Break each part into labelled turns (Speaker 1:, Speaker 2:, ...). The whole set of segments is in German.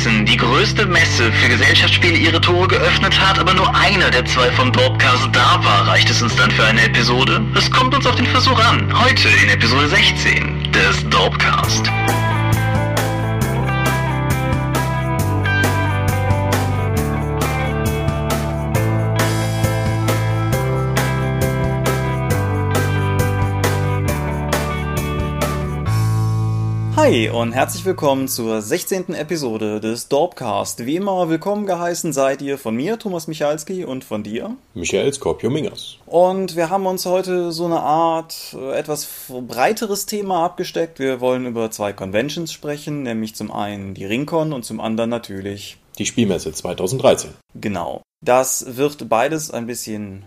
Speaker 1: Essen die größte Messe für Gesellschaftsspiele ihre Tore geöffnet hat, aber nur einer der zwei vom Dorpcast da war, reicht es uns dann für eine Episode? Es kommt uns auf den Versuch an. Heute in Episode 16 des Dorpcast.
Speaker 2: Hi und herzlich willkommen zur 16. Episode des Dorpcast. Wie immer willkommen geheißen seid ihr von mir, Thomas Michalski, und von dir,
Speaker 3: Michael Skorpio-Mingers.
Speaker 2: Und wir haben uns heute so eine Art äh, etwas breiteres Thema abgesteckt. Wir wollen über zwei Conventions sprechen, nämlich zum einen die Ringcon und zum anderen natürlich
Speaker 3: die Spielmesse 2013.
Speaker 2: Genau. Das wird beides ein bisschen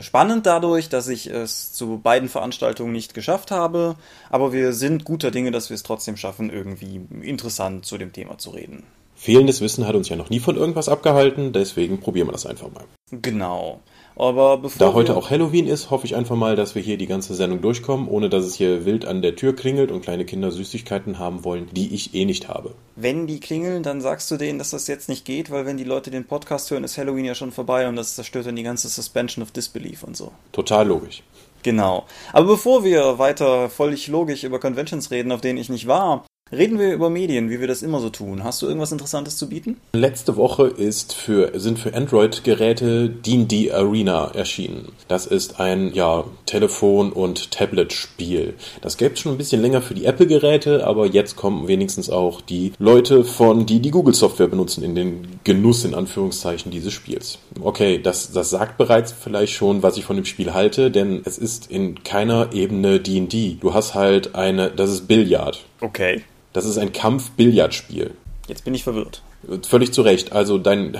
Speaker 2: spannend dadurch, dass ich es zu beiden Veranstaltungen nicht geschafft habe, aber wir sind guter Dinge, dass wir es trotzdem schaffen, irgendwie interessant zu dem Thema zu reden.
Speaker 3: Fehlendes Wissen hat uns ja noch nie von irgendwas abgehalten, deswegen probieren wir das einfach mal.
Speaker 2: Genau. Aber bevor
Speaker 3: da heute auch Halloween ist, hoffe ich einfach mal, dass wir hier die ganze Sendung durchkommen, ohne dass es hier wild an der Tür klingelt und kleine Kinder Süßigkeiten haben wollen, die ich eh nicht habe.
Speaker 2: Wenn die klingeln, dann sagst du denen, dass das jetzt nicht geht, weil wenn die Leute den Podcast hören, ist Halloween ja schon vorbei und das zerstört dann die ganze Suspension of Disbelief und so.
Speaker 3: Total logisch.
Speaker 2: Genau. Aber bevor wir weiter völlig logisch über Conventions reden, auf denen ich nicht war, Reden wir über Medien, wie wir das immer so tun. Hast du irgendwas Interessantes zu bieten?
Speaker 3: Letzte Woche ist für, sind für Android-Geräte D&D Arena erschienen. Das ist ein ja, Telefon- und Tablet-Spiel. Das gäbe es schon ein bisschen länger für die Apple-Geräte, aber jetzt kommen wenigstens auch die Leute von, die die Google-Software benutzen, in den Genuss in Anführungszeichen dieses Spiels. Okay, das, das sagt bereits vielleicht schon, was ich von dem Spiel halte, denn es ist in keiner Ebene D&D. Du hast halt eine, das ist Billard.
Speaker 2: Okay.
Speaker 3: Das ist ein Kampf-Billard-Spiel.
Speaker 2: Jetzt bin ich verwirrt.
Speaker 3: Völlig zu Recht. Also dein,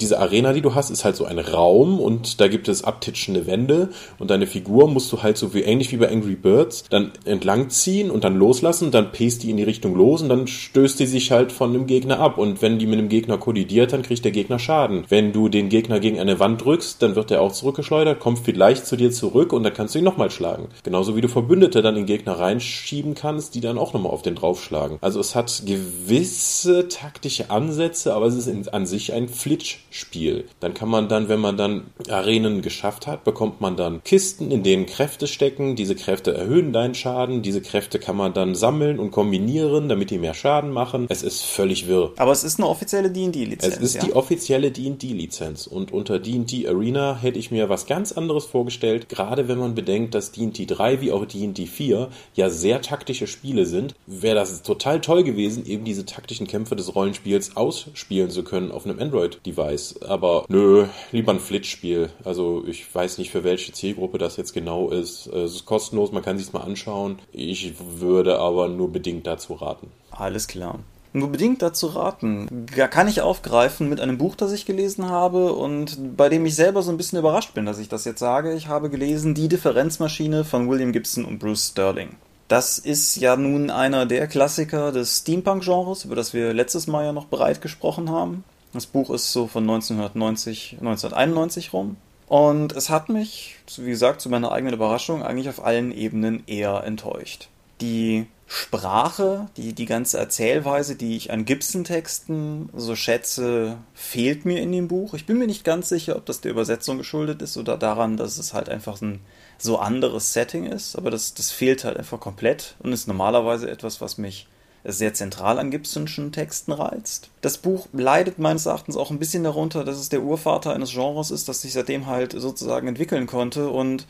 Speaker 3: diese Arena, die du hast, ist halt so ein Raum und da gibt es abtitschende Wände und deine Figur musst du halt so wie ähnlich wie bei Angry Birds dann entlang ziehen und dann loslassen, dann pest die in die Richtung los und dann stößt die sich halt von dem Gegner ab und wenn die mit dem Gegner kollidiert, dann kriegt der Gegner Schaden. Wenn du den Gegner gegen eine Wand drückst, dann wird er auch zurückgeschleudert, kommt vielleicht zu dir zurück und dann kannst du ihn nochmal schlagen. Genauso wie du Verbündete dann den Gegner reinschieben kannst, die dann auch nochmal auf den draufschlagen. Also es hat gewisse taktische Ansätze Ansätze, aber es ist in, an sich ein Flitsch-Spiel. Dann kann man dann, wenn man dann Arenen geschafft hat, bekommt man dann Kisten, in denen Kräfte stecken. Diese Kräfte erhöhen deinen Schaden. Diese Kräfte kann man dann sammeln und kombinieren, damit die mehr Schaden machen. Es ist völlig wirr.
Speaker 2: Aber es ist eine offizielle D&D-Lizenz.
Speaker 3: Es ist ja? die offizielle D&D-Lizenz. Und unter D&D Arena hätte ich mir was ganz anderes vorgestellt, gerade wenn man bedenkt, dass D&D 3 wie auch D&D 4 ja sehr taktische Spiele sind, wäre das total toll gewesen, eben diese taktischen Kämpfe des Rollenspiels ausspielen zu können auf einem Android-Device. Aber nö, lieber ein Flitch-Spiel. Also ich weiß nicht, für welche Zielgruppe das jetzt genau ist. Es ist kostenlos, man kann sich mal anschauen. Ich würde aber nur bedingt dazu raten.
Speaker 2: Alles klar nur bedingt dazu raten. Da kann ich aufgreifen mit einem Buch, das ich gelesen habe und bei dem ich selber so ein bisschen überrascht bin, dass ich das jetzt sage. Ich habe gelesen Die Differenzmaschine von William Gibson und Bruce Sterling. Das ist ja nun einer der Klassiker des Steampunk-Genres, über das wir letztes Mal ja noch bereit gesprochen haben. Das Buch ist so von 1990, 1991 rum. Und es hat mich, wie gesagt, zu meiner eigenen Überraschung eigentlich auf allen Ebenen eher enttäuscht. Die Sprache, die, die ganze Erzählweise, die ich an Gibson-Texten so schätze, fehlt mir in dem Buch. Ich bin mir nicht ganz sicher, ob das der Übersetzung geschuldet ist oder daran, dass es halt einfach ein so anderes Setting ist, aber das, das fehlt halt einfach komplett und ist normalerweise etwas, was mich sehr zentral an Gibsonschen Texten reizt. Das Buch leidet meines Erachtens auch ein bisschen darunter, dass es der Urvater eines Genres ist, das sich seitdem halt sozusagen entwickeln konnte und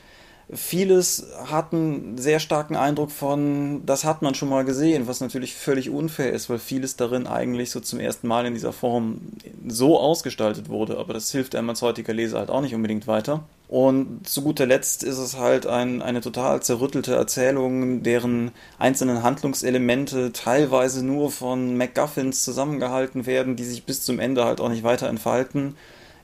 Speaker 2: vieles hat einen sehr starken Eindruck von, das hat man schon mal gesehen, was natürlich völlig unfair ist, weil vieles darin eigentlich so zum ersten Mal in dieser Form so ausgestaltet wurde, aber das hilft einem als heutiger Leser halt auch nicht unbedingt weiter. Und zu guter Letzt ist es halt ein, eine total zerrüttelte Erzählung, deren einzelnen Handlungselemente teilweise nur von MacGuffins zusammengehalten werden, die sich bis zum Ende halt auch nicht weiter entfalten,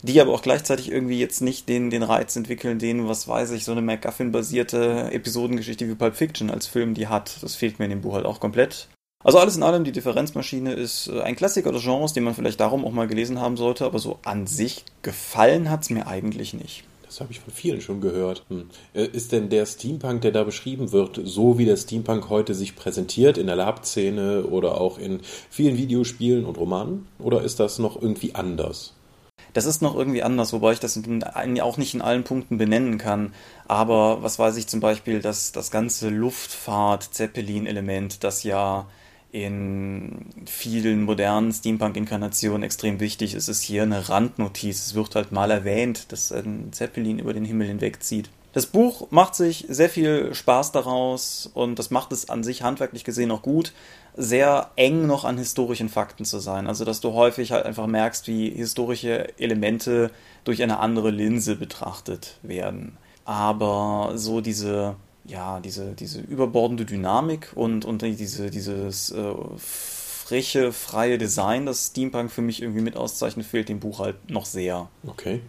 Speaker 2: die aber auch gleichzeitig irgendwie jetzt nicht den, den Reiz entwickeln, den, was weiß ich, so eine MacGuffin-basierte Episodengeschichte wie Pulp Fiction als Film die hat. Das fehlt mir in dem Buch halt auch komplett. Also alles in allem, die Differenzmaschine ist äh, ein Klassiker des Genres, den man vielleicht darum auch mal gelesen haben sollte, aber so an sich gefallen hat es mir eigentlich nicht.
Speaker 3: Das habe ich von vielen schon gehört. Hm. Äh, ist denn der Steampunk, der da beschrieben wird, so wie der Steampunk heute sich präsentiert in der Lab-Szene oder auch in vielen Videospielen und Romanen? Oder ist das noch irgendwie anders?
Speaker 2: Das ist noch irgendwie anders, wobei ich das auch nicht in allen Punkten benennen kann. Aber was weiß ich zum Beispiel, dass das ganze Luftfahrt-Zeppelin-Element, das ja in vielen modernen Steampunk-Inkarnationen extrem wichtig ist, ist hier eine Randnotiz. Es wird halt mal erwähnt, dass ein Zeppelin über den Himmel hinwegzieht. Das Buch macht sich sehr viel Spaß daraus und das macht es an sich handwerklich gesehen auch gut, sehr eng noch an historischen Fakten zu sein. Also, dass du häufig halt einfach merkst, wie historische Elemente durch eine andere Linse betrachtet werden. Aber so diese ja, diese, diese überbordende Dynamik und, und diese, dieses äh, freche, freie Design, das Steampunk für mich irgendwie mit auszeichnet, fehlt dem Buch halt noch sehr.
Speaker 3: Okay.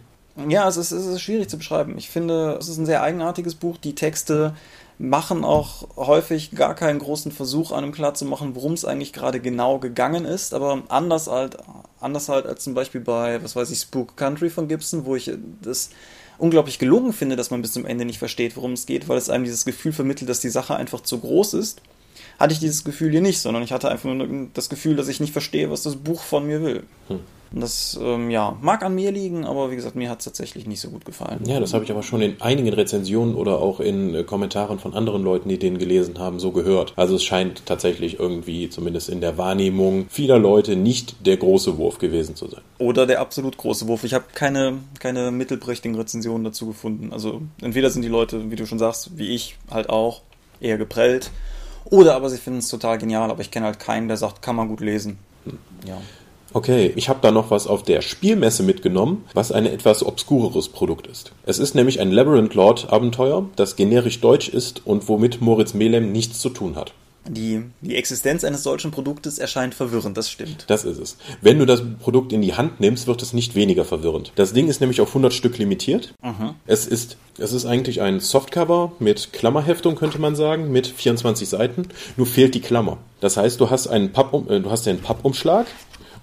Speaker 2: Ja, es ist, es ist schwierig zu beschreiben. Ich finde, es ist ein sehr eigenartiges Buch. Die Texte machen auch häufig gar keinen großen Versuch, einem klarzumachen, worum es eigentlich gerade genau gegangen ist. Aber anders halt, anders halt als zum Beispiel bei, was weiß ich, Spook Country von Gibson, wo ich das unglaublich gelungen finde, dass man bis zum Ende nicht versteht, worum es geht, weil es einem dieses Gefühl vermittelt, dass die Sache einfach zu groß ist. Hatte ich dieses Gefühl hier nicht, sondern ich hatte einfach nur das Gefühl, dass ich nicht verstehe, was das Buch von mir will. Hm. Und das ähm, ja, mag an mir liegen, aber wie gesagt, mir hat es tatsächlich nicht so gut gefallen.
Speaker 3: Ja, das habe ich aber schon in einigen Rezensionen oder auch in äh, Kommentaren von anderen Leuten, die den gelesen haben, so gehört. Also es scheint tatsächlich irgendwie, zumindest in der Wahrnehmung vieler Leute, nicht der große Wurf gewesen zu sein.
Speaker 2: Oder der absolut große Wurf. Ich habe keine, keine mittelprächtigen Rezensionen dazu gefunden. Also entweder sind die Leute, wie du schon sagst, wie ich halt auch, eher geprellt. Oder aber sie finden es total genial, aber ich kenne halt keinen, der sagt, kann man gut lesen. Hm.
Speaker 3: Ja. Okay, ich habe da noch was auf der Spielmesse mitgenommen, was ein etwas obskureres Produkt ist. Es ist nämlich ein Labyrinth Lord Abenteuer, das generisch deutsch ist und womit Moritz Melem nichts zu tun hat.
Speaker 2: Die, die Existenz eines solchen Produktes erscheint verwirrend, das stimmt.
Speaker 3: Das ist es. Wenn du das Produkt in die Hand nimmst, wird es nicht weniger verwirrend. Das Ding ist nämlich auf 100 Stück limitiert. Mhm. Es ist es ist eigentlich ein Softcover mit Klammerheftung, könnte man sagen, mit 24 Seiten. Nur fehlt die Klammer. Das heißt, du hast einen Pappum, äh, du hast den Pappumschlag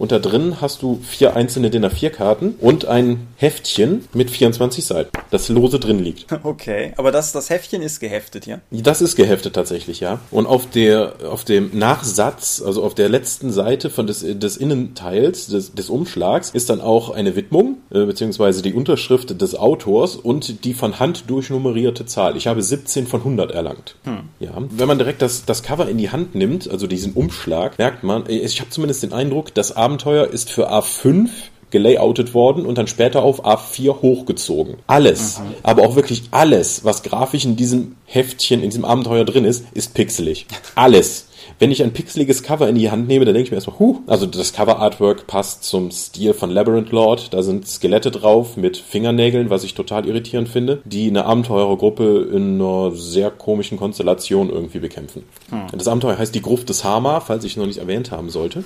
Speaker 3: und da drin hast du vier einzelne DIN A4-Karten und ein Heftchen mit 24 Seiten, das lose drin liegt.
Speaker 2: Okay, aber das, das Heftchen ist geheftet, ja?
Speaker 3: Das ist geheftet tatsächlich, ja. Und auf, der, auf dem Nachsatz, also auf der letzten Seite von des, des Innenteils des, des Umschlags, ist dann auch eine Widmung, äh, beziehungsweise die Unterschrift des Autors und die von Hand durchnummerierte Zahl. Ich habe 17 von 100 erlangt. Hm. Ja. Wenn man direkt das, das Cover in die Hand nimmt, also diesen Umschlag, merkt man, ich habe zumindest den Eindruck, dass Abend Abenteuer ist für A5 gelayoutet worden und dann später auf A4 hochgezogen. Alles, mhm. aber auch wirklich alles, was grafisch in diesem Heftchen, in diesem Abenteuer drin ist, ist pixelig. Alles wenn ich ein pixeliges Cover in die Hand nehme, dann denke ich mir erstmal, huh, also das Cover-Artwork passt zum Stil von Labyrinth Lord. Da sind Skelette drauf mit Fingernägeln, was ich total irritierend finde, die eine Abenteurergruppe in einer sehr komischen Konstellation irgendwie bekämpfen. Hm. Das Abenteuer heißt Die Gruft des Hammer, falls ich noch nicht erwähnt haben sollte.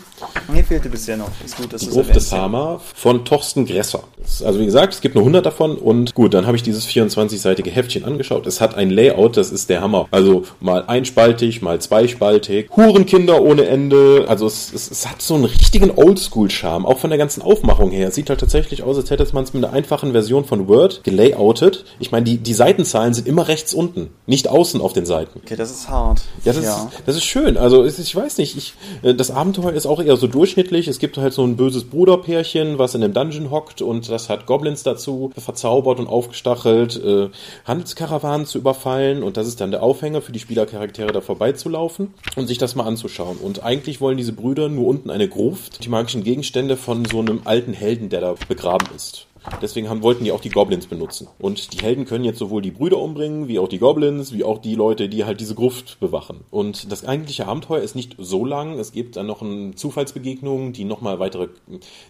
Speaker 2: Mir fehlte bisher noch. Ist gut,
Speaker 3: dass Die Gruft des Hammer von Torsten Gresser. Also wie gesagt, es gibt nur 100 davon und gut, dann habe ich dieses 24-seitige Heftchen angeschaut. Es hat ein Layout, das ist der Hammer. Also mal einspaltig, mal zweispaltig. Huh, Hurenkinder ohne Ende. Also es, es, es hat so einen richtigen Oldschool-Charme, auch von der ganzen Aufmachung her. Es sieht halt tatsächlich aus, als hätte man es mit einer einfachen Version von Word gelayoutet. Ich meine, die, die Seitenzahlen sind immer rechts unten, nicht außen auf den Seiten.
Speaker 2: Okay, das ist hart.
Speaker 3: Ja, das, ja. Ist, das ist schön. Also ich weiß nicht, ich, äh, das Abenteuer ist auch eher so durchschnittlich. Es gibt halt so ein böses Bruderpärchen, was in einem Dungeon hockt und das hat Goblins dazu verzaubert und aufgestachelt, äh, Handelskarawanen zu überfallen und das ist dann der Aufhänger für die Spielercharaktere da vorbeizulaufen und sich das mal anzuschauen. Und eigentlich wollen diese Brüder nur unten eine Gruft, die magischen Gegenstände von so einem alten Helden, der da begraben ist. Deswegen haben, wollten die auch die Goblins benutzen. Und die Helden können jetzt sowohl die Brüder umbringen, wie auch die Goblins, wie auch die Leute, die halt diese Gruft bewachen. Und das eigentliche Abenteuer ist nicht so lang. Es gibt dann noch eine Zufallsbegegnung, die nochmal weitere,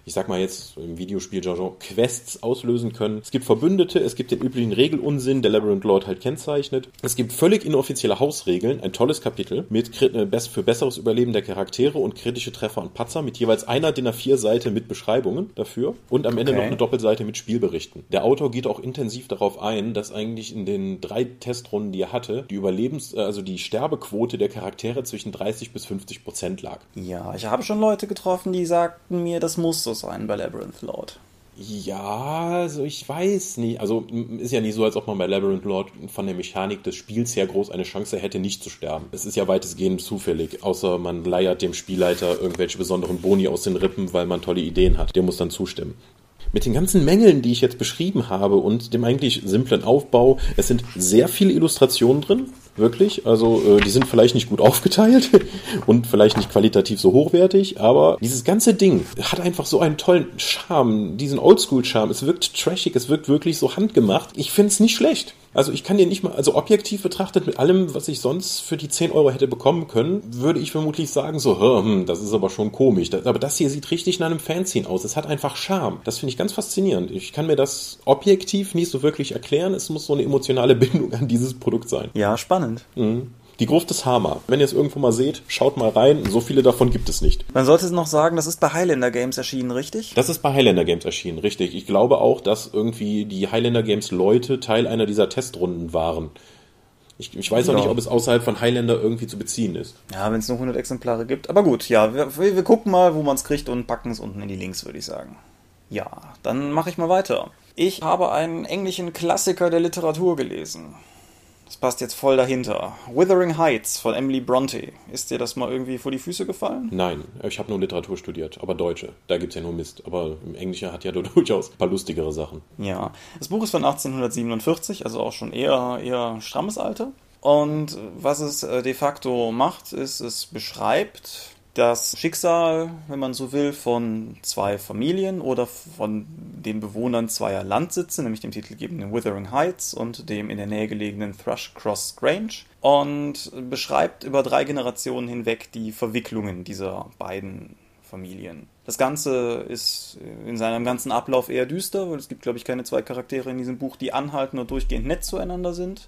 Speaker 3: ich sag mal jetzt im Videospiel-Jargon, Quests auslösen können. Es gibt Verbündete, es gibt den üblichen Regelunsinn, der Labyrinth Lord halt kennzeichnet. Es gibt völlig inoffizielle Hausregeln, ein tolles Kapitel mit äh, für besseres Überleben der Charaktere und kritische Treffer und Patzer mit jeweils einer DIN A4-Seite mit Beschreibungen dafür und am Ende okay. noch eine Doppelseite mit Spielberichten. Der Autor geht auch intensiv darauf ein, dass eigentlich in den drei Testrunden, die er hatte, die Überlebens-, äh, also die Sterbequote der Charaktere zwischen 30 bis 50 Prozent lag.
Speaker 2: Ja, ich habe schon Leute getroffen, die sagten mir, das muss so sein bei Labyrinth Lord.
Speaker 3: Ja, also ich weiß nicht. Also ist ja nicht so, als ob man bei Labyrinth Lord von der Mechanik des Spiels her groß eine Chance hätte, nicht zu sterben. Es ist ja weitestgehend zufällig, außer man leiert dem Spielleiter irgendwelche besonderen Boni aus den Rippen, weil man tolle Ideen hat. Der muss dann zustimmen mit den ganzen Mängeln, die ich jetzt beschrieben habe und dem eigentlich simplen Aufbau, es sind sehr viele Illustrationen drin, wirklich. Also äh, die sind vielleicht nicht gut aufgeteilt und vielleicht nicht qualitativ so hochwertig, aber dieses ganze Ding hat einfach so einen tollen Charme, diesen Oldschool-Charme. Es wirkt trashig, es wirkt wirklich so handgemacht. Ich finde es nicht schlecht. Also ich kann dir nicht mal, also objektiv betrachtet mit allem, was ich sonst für die 10 Euro hätte bekommen können, würde ich vermutlich sagen so, hm, das ist aber schon komisch. aber das hier sieht richtig nach einem Fanzine aus. Es hat einfach Charme. Das finde ich ganz faszinierend. Ich kann mir das objektiv nicht so wirklich erklären. Es muss so eine emotionale Bindung an dieses Produkt sein.
Speaker 2: Ja, spannend.
Speaker 3: Mhm. Die Gruft des Hammer. Wenn ihr es irgendwo mal seht, schaut mal rein. So viele davon gibt es nicht.
Speaker 2: Man sollte es noch sagen, das ist bei Highlander Games erschienen, richtig?
Speaker 3: Das ist bei Highlander Games erschienen, richtig. Ich glaube auch, dass irgendwie die Highlander Games Leute Teil einer dieser Testrunden waren. Ich, ich weiß auch nicht, ob es außerhalb von Highlander irgendwie zu beziehen ist.
Speaker 2: Ja, wenn es nur 100 Exemplare gibt. Aber gut, ja, wir, wir gucken mal, wo man es kriegt und packen es unten in die Links, würde ich sagen. Ja, dann mache ich mal weiter. Ich habe einen englischen Klassiker der Literatur gelesen. Das passt jetzt voll dahinter. Withering Heights von Emily Bronte. Ist dir das mal irgendwie vor die Füße gefallen?
Speaker 3: Nein, ich habe nur Literatur studiert, aber Deutsche. Da gibt es ja nur Mist. Aber im Englischen hat ja durchaus ein paar lustigere Sachen.
Speaker 2: Ja, das Buch ist von 1847, also auch schon eher, eher strammes Alter. Und was es äh, de facto macht, ist, es beschreibt das Schicksal, wenn man so will, von zwei Familien oder von den Bewohnern zweier Landsitze, nämlich dem titelgebenden Withering Heights und dem in der Nähe gelegenen Thrush Cross Grange und beschreibt über drei Generationen hinweg die Verwicklungen dieser beiden Familien. Das Ganze ist in seinem ganzen Ablauf eher düster, weil es gibt, glaube ich, keine zwei Charaktere in diesem Buch, die anhalten und durchgehend nett zueinander sind.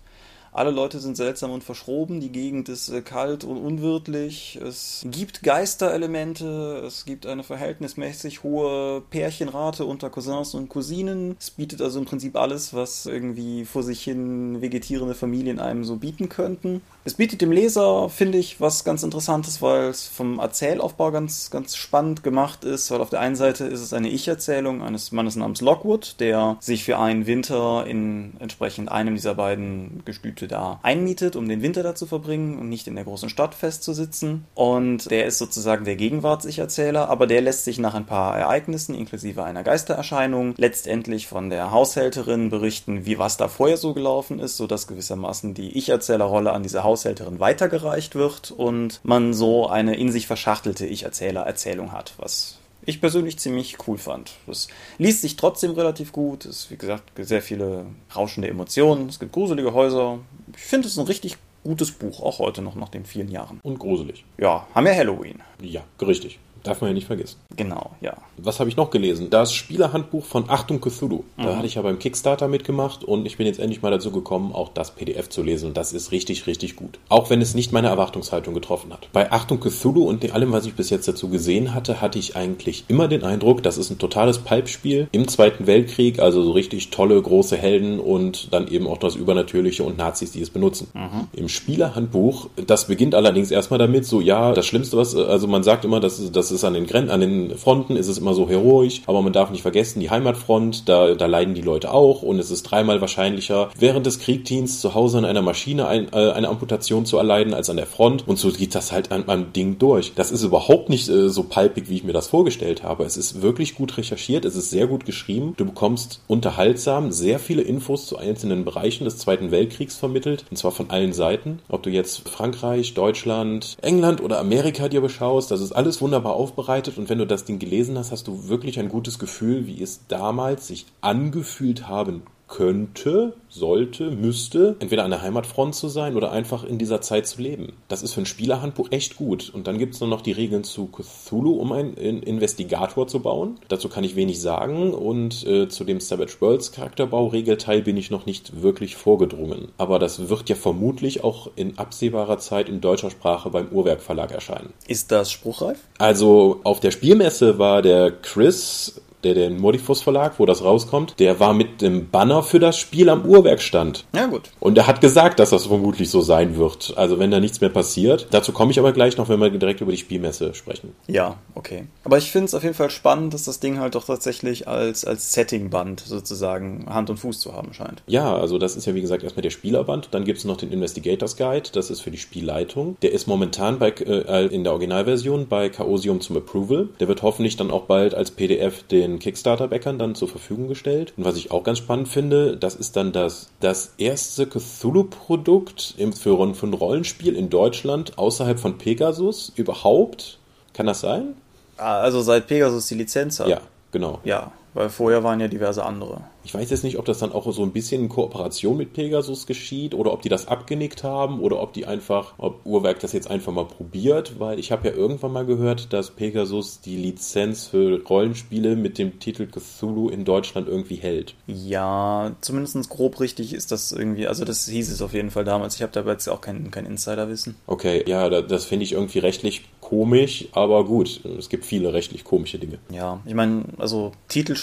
Speaker 2: Alle Leute sind seltsam und verschroben, die Gegend ist äh, kalt und unwirtlich. Es gibt Geisterelemente, es gibt eine verhältnismäßig hohe Pärchenrate unter Cousins und Cousinen. Es bietet also im Prinzip alles, was irgendwie vor sich hin vegetierende Familien einem so bieten könnten. Es bietet dem Leser, finde ich, was ganz Interessantes, weil es vom Erzählaufbau ganz, ganz spannend gemacht ist, weil auf der einen Seite ist es eine Ich-Erzählung eines Mannes namens Lockwood, der sich für einen Winter in entsprechend einem dieser beiden Gestüte da einmietet, um den Winter da zu verbringen und nicht in der großen Stadt festzusitzen. Und der ist sozusagen der Gegenwarts-Ich-Erzähler, aber der lässt sich nach ein paar Ereignissen inklusive einer Geistererscheinung letztendlich von der Haushälterin berichten, wie was da vorher so gelaufen ist, sodass gewissermaßen die Ich-Erzählerrolle an diese Haushälterin Haushälterin weitergereicht wird und man so eine in sich verschachtelte Ich-Erzähler-Erzählung hat, was ich persönlich ziemlich cool fand. Es liest sich trotzdem relativ gut. Es ist, wie gesagt, sehr viele rauschende Emotionen. Es gibt gruselige Häuser. Ich finde es ein richtig gutes Buch, auch heute noch nach den vielen Jahren.
Speaker 3: Und gruselig.
Speaker 2: Ja, haben wir Halloween.
Speaker 3: Ja, richtig. Darf man ja nicht vergessen.
Speaker 2: Genau, ja.
Speaker 3: Was habe ich noch gelesen? Das Spielerhandbuch von Achtung Cthulhu. Mhm. Da hatte ich ja beim Kickstarter mitgemacht und ich bin jetzt endlich mal dazu gekommen, auch das PDF zu lesen. Und das ist richtig, richtig gut. Auch wenn es nicht meine Erwartungshaltung getroffen hat. Bei Achtung Cthulhu und allem, was ich bis jetzt dazu gesehen hatte, hatte ich eigentlich immer den Eindruck, das ist ein totales Pulpspiel im Zweiten Weltkrieg. Also so richtig tolle, große Helden und dann eben auch das Übernatürliche und Nazis, die es benutzen. Mhm. Im Spielerhandbuch, das beginnt allerdings erstmal damit, so ja, das Schlimmste, was, also man sagt immer, dass das ist ist an den Gren an den Fronten ist es immer so heroisch, aber man darf nicht vergessen, die Heimatfront, da, da leiden die Leute auch und es ist dreimal wahrscheinlicher, während des Kriegdienstes zu Hause an einer Maschine ein, äh, eine Amputation zu erleiden, als an der Front und so geht das halt an meinem Ding durch. Das ist überhaupt nicht äh, so palpig, wie ich mir das vorgestellt habe. Es ist wirklich gut recherchiert, es ist sehr gut geschrieben. Du bekommst unterhaltsam sehr viele Infos zu einzelnen Bereichen des Zweiten Weltkriegs vermittelt, und zwar von allen Seiten. Ob du jetzt Frankreich, Deutschland, England oder Amerika dir beschaust, das ist alles wunderbar aufbereitet und wenn du das Ding gelesen hast, hast du wirklich ein gutes Gefühl, wie es damals sich angefühlt haben könnte, sollte, müsste, entweder an der Heimatfront zu sein oder einfach in dieser Zeit zu leben. Das ist für ein Spielerhandbuch echt gut. Und dann gibt es nur noch die Regeln zu Cthulhu, um einen Investigator zu bauen. Dazu kann ich wenig sagen und äh, zu dem Savage Worlds Charakterbau-Regelteil bin ich noch nicht wirklich vorgedrungen. Aber das wird ja vermutlich auch in absehbarer Zeit in deutscher Sprache beim Uhrwerk Verlag erscheinen.
Speaker 2: Ist das spruchreif?
Speaker 3: Also auf der Spielmesse war der Chris der, der Modifus Verlag, wo das rauskommt, der war mit dem Banner für das Spiel am Uhrwerkstand.
Speaker 2: Ja, gut.
Speaker 3: Und er hat gesagt, dass das vermutlich so sein wird. Also wenn da nichts mehr passiert. Dazu komme ich aber gleich noch, wenn wir direkt über die Spielmesse sprechen.
Speaker 2: Ja, okay. Aber ich finde es auf jeden Fall spannend, dass das Ding halt doch tatsächlich als, als Setting-Band sozusagen Hand und Fuß zu haben scheint.
Speaker 3: Ja, also das ist ja wie gesagt erstmal der Spielerband. Dann gibt es noch den Investigators Guide, das ist für die Spielleitung. Der ist momentan bei, äh, in der Originalversion bei Chaosium zum Approval. Der wird hoffentlich dann auch bald als PDF den Kickstarter-Bäckern dann zur Verfügung gestellt. Und was ich auch ganz spannend finde, das ist dann das, das erste Cthulhu-Produkt für, für ein Rollenspiel in Deutschland außerhalb von Pegasus überhaupt. Kann das sein?
Speaker 2: Ah, Also seit Pegasus die Lizenz hat.
Speaker 3: Ja, genau.
Speaker 2: Ja, weil vorher waren ja diverse andere.
Speaker 3: Ich weiß jetzt nicht, ob das dann auch so ein bisschen in Kooperation mit Pegasus geschieht oder ob die das abgenickt haben oder ob die einfach, ob Uhrwerk das jetzt einfach mal probiert, weil ich habe ja irgendwann mal gehört, dass Pegasus die Lizenz für Rollenspiele mit dem Titel Cthulhu in Deutschland irgendwie hält.
Speaker 2: Ja, zumindest grob richtig ist das irgendwie, also das hieß es auf jeden Fall damals. Ich habe dabei jetzt auch kein, kein Insiderwissen.
Speaker 3: Okay, ja, da- das finde ich irgendwie rechtlich komisch, aber gut, es gibt viele rechtlich komische Dinge.
Speaker 2: Ja, ich meine, also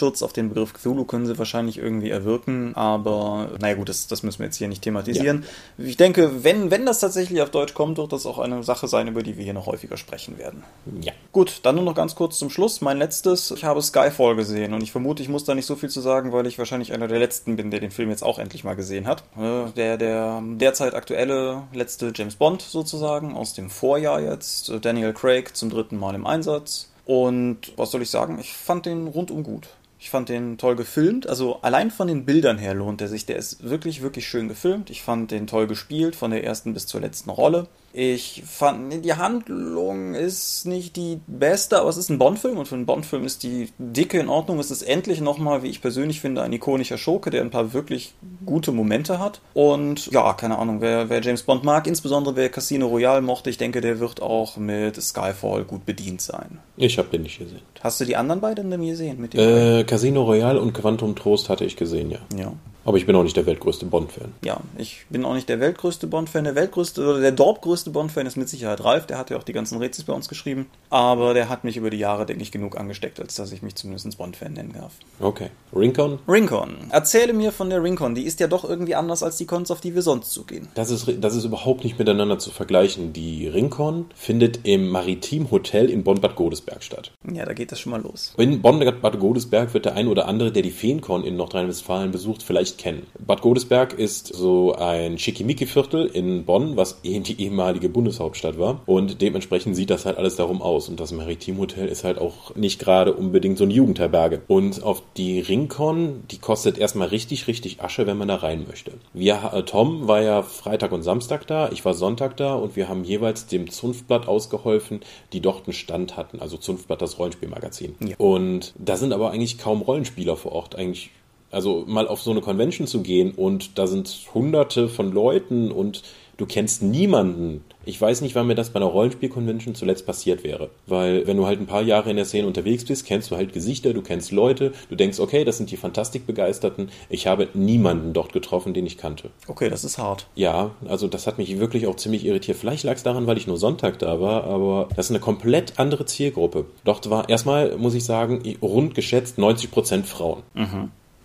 Speaker 2: Titelschutz auf den Begriff Cthulhu können sie wahrscheinlich irgendwie erwirken, aber naja gut, das, das müssen wir jetzt hier nicht thematisieren. Ich denke, wenn, wenn das tatsächlich auf Deutsch kommt, wird das auch eine Sache sein, über die wir hier noch häufiger sprechen werden.
Speaker 3: Ja.
Speaker 2: Gut, dann nur noch ganz kurz zum Schluss. Mein letztes, ich habe Skyfall gesehen und ich vermute, ich muss da nicht so viel zu sagen, weil ich wahrscheinlich einer der letzten bin, der den Film jetzt auch endlich mal gesehen hat. Äh, Der, der derzeit aktuelle letzte James Bond sozusagen aus dem Vorjahr jetzt. Äh, Daniel Craig zum dritten Mal im Einsatz. Und was soll ich sagen? Ich fand den rundum gut. Ich fand den toll gefilmt. Also allein von den Bildern her lohnt er sich. Der ist wirklich, wirklich schön gefilmt. Ich fand den toll gespielt, von der ersten bis zur letzten Rolle. Ich fand, die Handlung ist nicht die beste, aber es ist ein Bond-Film und für einen Bond-Film ist die dicke in Ordnung. Es ist endlich nochmal, wie ich persönlich finde, ein ikonischer Schurke, der ein paar wirklich gute Momente hat. Und ja, keine Ahnung, wer, wer James Bond mag, insbesondere wer Casino Royale mochte, ich denke, der wird auch mit Skyfall gut bedient sein.
Speaker 3: Ich habe den nicht gesehen.
Speaker 2: Hast du die anderen beiden denn gesehen? Mit
Speaker 3: Äh, Casino Royale und Quantum Trost hatte ich gesehen, ja.
Speaker 2: ja.
Speaker 3: Aber ich bin auch nicht der weltgrößte Bond-Fan.
Speaker 2: Ja, ich bin auch nicht der weltgrößte Bond-Fan. Der weltgrößte oder der dortgrößte Bond-Fan ist mit Sicherheit Ralf. Der hat ja auch die ganzen Rätsel bei uns geschrieben. Aber der hat mich über die Jahre, denke ich, genug angesteckt, als dass ich mich zumindest Bond-Fan nennen darf.
Speaker 3: Okay. Rincon?
Speaker 2: Rincon. Erzähle mir von der Rincon. Die ist ja doch irgendwie anders als die Cons, auf die wir sonst zugehen.
Speaker 3: Das ist, das ist überhaupt nicht miteinander zu vergleichen. Die Rincon findet im Maritim Hotel in Bonn-Bad Godesberg statt.
Speaker 2: Ja, da geht das schon mal los.
Speaker 3: In Bonn-Bad Godesberg wird der ein oder andere, der die Feencon in Nordrhein-Westfalen besucht, vielleicht kennen. Bad Godesberg ist so ein Schickimicki-Viertel in Bonn, was eh die ehemalige Bundeshauptstadt war. Und dementsprechend sieht das halt alles darum aus. Und das Maritim Hotel ist halt auch nicht gerade unbedingt so eine Jugendherberge. Und auf die Rincon, die kostet erstmal richtig, richtig Asche, wenn man da rein möchte. Wir, äh, Tom war ja Freitag und Samstag da, ich war Sonntag da und wir haben jeweils dem Zunftblatt ausgeholfen, die dort einen Stand hatten. Also Zunftblatt, das Rollenspielmagazin.
Speaker 2: Ja.
Speaker 3: Und da sind aber eigentlich kaum Rollenspieler vor Ort. Eigentlich also mal auf so eine Convention zu gehen und da sind hunderte von Leuten und du kennst niemanden. Ich weiß nicht, wann mir das bei einer Rollenspiel-Convention zuletzt passiert wäre. Weil wenn du halt ein paar Jahre in der Szene unterwegs bist, kennst du halt Gesichter, du kennst Leute, du denkst, okay, das sind die Fantastikbegeisterten. Ich habe niemanden dort getroffen, den ich kannte.
Speaker 2: Okay, das ist hart.
Speaker 3: Ja, also das hat mich wirklich auch ziemlich irritiert. Vielleicht lag es daran, weil ich nur Sonntag da war, aber das ist eine komplett andere Zielgruppe. Dort war erstmal, muss ich sagen, rund geschätzt 90% Frauen.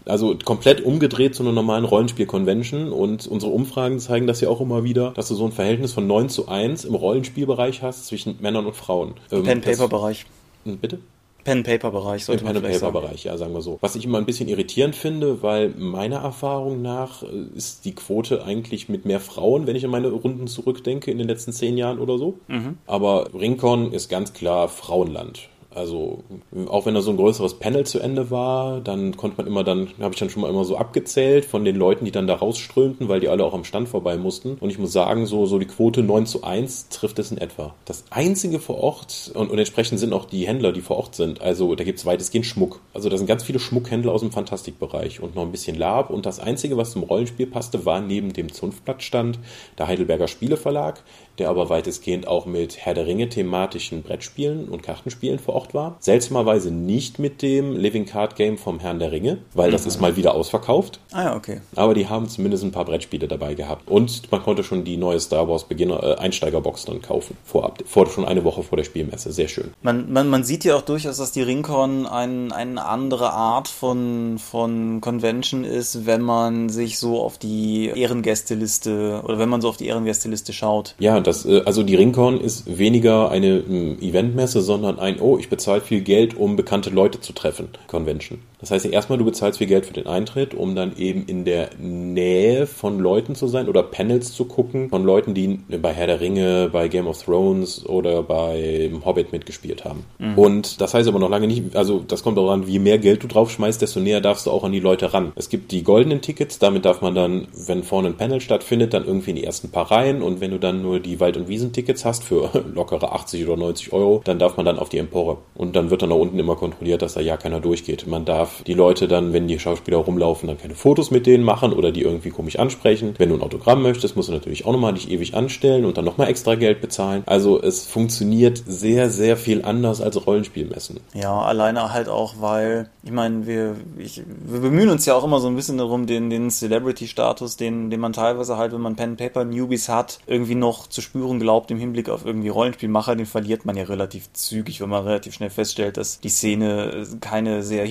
Speaker 3: Also komplett umgedreht zu einer normalen Rollenspiel-Convention und unsere Umfragen zeigen das ja auch immer wieder, dass du so ein Verhältnis von 9 zu 1 im Rollenspielbereich hast zwischen Männern und Frauen. Ähm,
Speaker 2: Pen-Paper-Bereich.
Speaker 3: Bitte?
Speaker 2: Pen-Paper-Bereich sollte
Speaker 3: Im
Speaker 2: man
Speaker 3: Pen and
Speaker 2: vielleicht sagen.
Speaker 3: Bereich, ja, sagen wir so. Was ich immer ein bisschen irritierend finde, weil meiner Erfahrung nach äh, ist die Quote eigentlich mit mehr Frauen, wenn ich an meine Runden zurückdenke in den letzten zehn Jahren oder so. Aber Rincon ist ganz klar Frauenland. Also auch wenn da so ein größeres Panel zu Ende war, dann konnte man immer dann, habe ich dann schon mal immer so abgezählt von den Leuten, die dann da rausströmten, weil die alle auch am Stand vorbei mussten. Und ich muss sagen, so, so die Quote 9 zu 1 trifft es in etwa. Das einzige vor Ort, und, und entsprechend sind auch die Händler, die vor Ort sind, also da gibt es weitestgehend Schmuck. Also da sind ganz viele Schmuckhändler aus dem Fantastikbereich und noch ein bisschen Lab. Und das Einzige, was zum Rollenspiel passte, war neben dem Zunftblattstand der Heidelberger Spieleverlag, der aber weitestgehend auch mit Herr der Ringe thematischen Brettspielen und Kartenspielen vor Ort war. Seltsamerweise nicht mit dem Living Card Game vom Herrn der Ringe, weil das ist mal wieder ausverkauft.
Speaker 2: Ah ja, okay.
Speaker 3: Aber die haben zumindest ein paar Brettspiele dabei gehabt. Und man konnte schon die neue Star Wars Beginner äh, Einsteigerbox dann kaufen. Vorab, vor, schon eine Woche vor der Spielmesse. Sehr schön.
Speaker 2: Man, man, man sieht ja auch durchaus, dass die Ringcon ein, eine andere Art von, von Convention ist, wenn man sich so auf die Ehrengästeliste oder wenn man so auf die Ehrengästeliste schaut.
Speaker 3: Ja, das, äh, also die Ringcon ist weniger eine ähm, Eventmesse, sondern ein, oh, ich bezahle viel Geld, um bekannte Leute zu treffen, Convention. Das heißt, erstmal du bezahlst viel Geld für den Eintritt, um dann eben in der Nähe von Leuten zu sein oder Panels zu gucken von Leuten, die bei Herr der Ringe, bei Game of Thrones oder bei Hobbit mitgespielt haben. Mhm. Und das heißt aber noch lange nicht, also das kommt auch an, je mehr Geld du draufschmeißt, desto näher darfst du auch an die Leute ran. Es gibt die goldenen Tickets, damit darf man dann, wenn vorne ein Panel stattfindet, dann irgendwie in die ersten paar Reihen und wenn du dann nur die Wald- und Wiesentickets hast für lockere 80 oder 90 Euro, dann darf man dann auf die Empore. Und dann wird dann da unten immer kontrolliert, dass da ja keiner durchgeht. Man darf die Leute dann, wenn die Schauspieler rumlaufen, dann keine Fotos mit denen machen oder die irgendwie komisch ansprechen. Wenn du ein Autogramm möchtest, musst du natürlich auch nochmal dich ewig anstellen und dann nochmal extra Geld bezahlen. Also es funktioniert sehr, sehr viel anders als Rollenspielmessen.
Speaker 2: Ja, alleine halt auch, weil, ich meine, wir, ich, wir bemühen uns ja auch immer so ein bisschen darum, den, den Celebrity-Status, den, den man teilweise halt, wenn man Pen-Paper-Newbies hat, irgendwie noch zu spüren glaubt im Hinblick auf irgendwie Rollenspielmacher, den verliert man ja relativ zügig, wenn man relativ schnell feststellt, dass die Szene keine sehr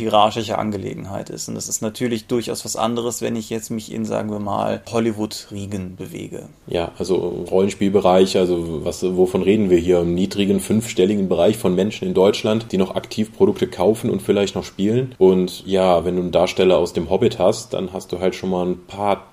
Speaker 2: hierarchische Angelegenheit ist. Und das ist natürlich durchaus was anderes, wenn ich jetzt mich in, sagen wir mal, Hollywood-Riegen bewege.
Speaker 3: Ja, also Rollenspielbereich, also was, wovon reden wir hier? Im niedrigen fünfstelligen Bereich von Menschen in Deutschland, die noch aktiv Produkte kaufen und vielleicht noch spielen. Und ja, wenn du einen Darsteller aus dem Hobbit hast, dann hast du halt schon mal ein paar